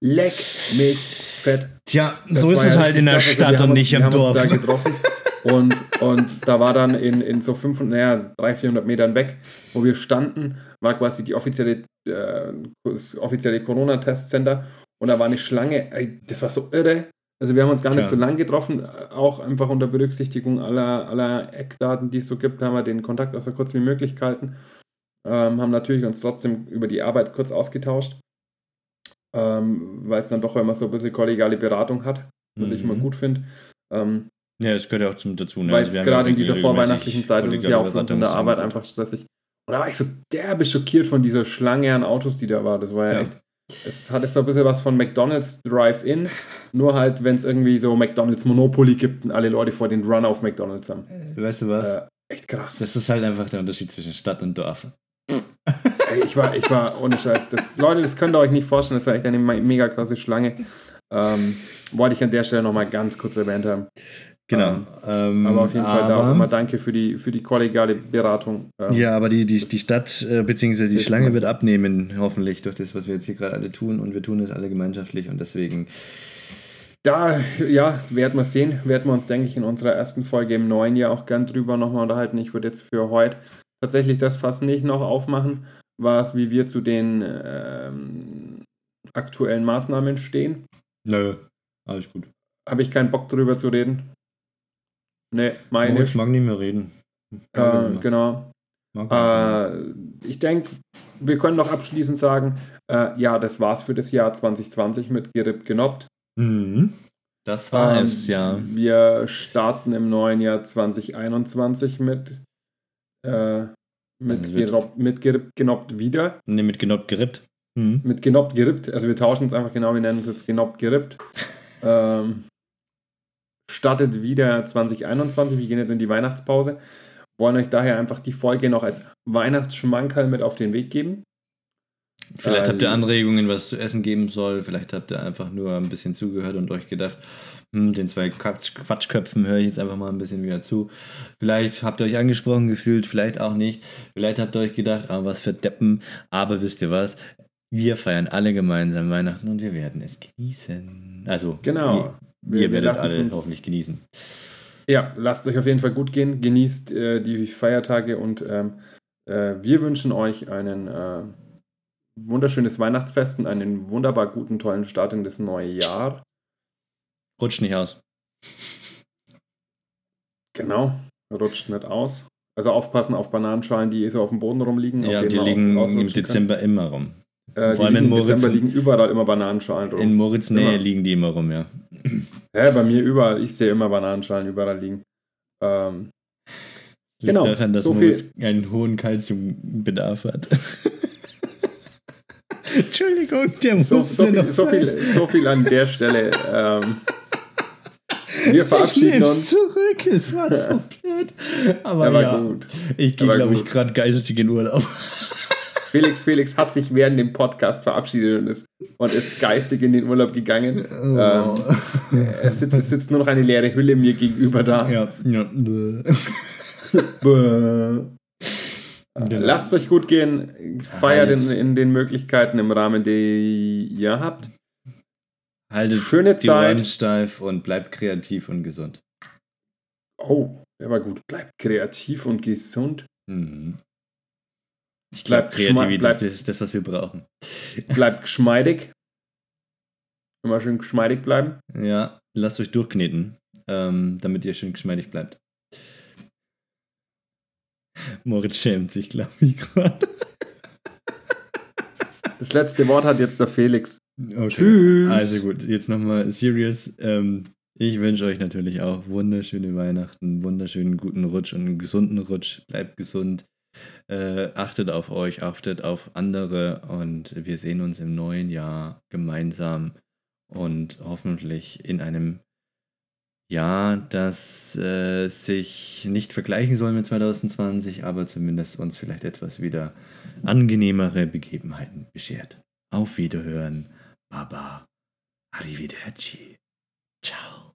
Leck mich fett. Tja, Das so ist es halt in der Stadt haben und uns- nicht im Dorf. *laughs* Und, und da war dann in, in so 500, naja, 300, 400 Metern weg, wo wir standen, war quasi die offizielle, äh, das offizielle Corona-Testcenter und da war eine Schlange. Das war so irre. Also wir haben uns gar nicht Tja. so lang getroffen, äh, auch einfach unter Berücksichtigung aller, aller Eckdaten, die es so gibt, haben wir den Kontakt auch so kurz wie möglich gehalten. Ähm, haben natürlich uns trotzdem über die Arbeit kurz ausgetauscht, ähm, weil es dann doch immer so ein bisschen kollegiale Beratung hat, was ich Mhm. immer gut finde. Ähm, Ja, das gehört ja auch zum dazu. Ne? weil Also haben gerade ja in dieser vorweihnachtlichen Zeit ist es ja auch für uns in der Arbeit einfach stressig. Und da war ich so derbe schockiert von dieser Schlange an Autos, die da war. Das war ja Tja. echt. Es hat so ein bisschen was von McDonalds Drive-In, nur halt, wenn es irgendwie so McDonalds Monopoly gibt und alle Leute vor den Run auf McDonalds haben. Weißt du was? Äh, echt krass. das ist halt einfach der Unterschied zwischen Stadt und Dorf. Ey, ich war, ich war ohne Scheiß. Das, Leute, das könnt ihr euch nicht vorstellen. Das war echt eine me- mega krasse Schlange. Ähm, wollte ich an der Stelle nochmal ganz kurz erwähnt haben. Genau. Ähm, Aber auf jeden Fall da auch immer danke für die, für die kollegiale Beratung. Ähm, Ja, aber die, die, die Stadt äh, bzw. die Das Schlange wird abnehmen, hoffentlich, durch das, was wir jetzt hier gerade alle tun. Und wir tun es alle gemeinschaftlich und deswegen. Da, ja, werden wir sehen. Werden wir uns, denke ich, in unserer ersten Folge im neuen Jahr auch gern drüber nochmal unterhalten. Ich würde jetzt für heute tatsächlich das fast nicht noch aufmachen, was, wie wir zu den ähm, aktuellen Maßnahmen stehen. Nö, alles gut. Habe ich keinen Bock drüber zu reden. Nee, meine. ich mag nicht mehr reden. Äh, genau. Äh, ich denke, wir können noch abschließend sagen, äh, ja, das war's für das Jahr 2020 mit Gerip Genoppt. Mhm. Das war Ähm, es, ja. Wir starten im neuen Jahr 2021 mit, äh, mit, Also gerobbt, mit gerippt, genoppt wieder. Ne, mit genoppt gerippt. Mhm. Mit genoppt gerippt. Also wir tauschen es einfach genau, wir nennen es jetzt genoppt gerippt. *laughs* ähm, startet wieder 2021. Wir gehen jetzt in die Weihnachtspause. Wollen euch daher einfach die Folge noch als Weihnachtsschmankerl mit auf den Weg geben. Vielleicht Äh, habt ihr Anregungen, was zu essen geben soll. Vielleicht habt ihr einfach nur ein bisschen zugehört und euch gedacht, hm, den zwei Quatsch, Quatschköpfen höre ich jetzt einfach mal ein bisschen wieder zu. Vielleicht habt ihr euch angesprochen gefühlt, vielleicht auch nicht. Vielleicht habt ihr euch gedacht, ah, was für Deppen. Aber wisst ihr was? Wir feiern alle gemeinsam Weihnachten und wir werden es genießen. Also, Genau. Ihr, ihr werdet alle uns- hoffentlich genießen. Ja, lasst es euch auf jeden Fall gut gehen, genießt äh, die Feiertage und ähm, äh, wir wünschen euch einen äh, wunderschönes Weihnachtsfest und einen wunderbar guten, tollen Start in das neue Jahr. Rutscht nicht aus. Genau, rutscht nicht aus. Also aufpassen auf Bananenschalen, die so auf dem Boden rumliegen. Ja, die liegen im Dezember immer rum. Äh, vor allem in im Dezember Moritz- liegen überall immer Bananenschalen drum. In Moritz Nähe Immer. liegen die immer rum, ja. Hä, bei mir überall. Ich sehe immer Bananenschalen überall liegen. Ähm, Liegt Genau, daran, dass so viel- Moritz einen hohen Kalziumbedarf hat. *laughs* Entschuldigung, der so, musste so, viel, so, sein. viel, so viel an der Stelle. Ähm, wir Ich verabschieden nehm's uns. zurück, es war so *laughs* blöd. Aber Er ja, gut. ich gehe, glaube ich, gerade geistig in Urlaub. Felix Felix hat sich während dem Podcast verabschiedet und ist, und ist geistig in den Urlaub gegangen. Oh. Ähm, es, sitzt, es sitzt nur noch eine leere Hülle mir gegenüber da. ja, ja. Genau. Lasst euch gut gehen. Feiert in, in den Möglichkeiten im Rahmen, die ihr habt. Haltet Schöne die Zeit. Ohren steif und bleibt kreativ und gesund. Oh, der war gut. Bleibt kreativ und gesund. Mhm. Ich glaube, Kreativität bleibt- ist das, was wir brauchen. Bleibt geschmeidig. Immer schön geschmeidig bleiben. Ja, lasst euch durchkneten, ähm, damit ihr schön geschmeidig bleibt. Moritz schämt sich, glaube ich, gerade. Das letzte Wort hat jetzt der Felix. Okay. Tschüss. Also gut, jetzt nochmal serious. Ähm, ich wünsche euch natürlich auch wunderschöne Weihnachten, wunderschönen guten Rutsch und einen gesunden Rutsch. Bleibt gesund. Äh, achtet auf euch, achtet auf andere und wir sehen uns im neuen Jahr gemeinsam und hoffentlich in einem Jahr, das äh, sich nicht vergleichen soll mit 2020, aber zumindest uns vielleicht etwas wieder angenehmere Begebenheiten beschert. Auf Wiederhören. Baba. Arrivederci. Ciao.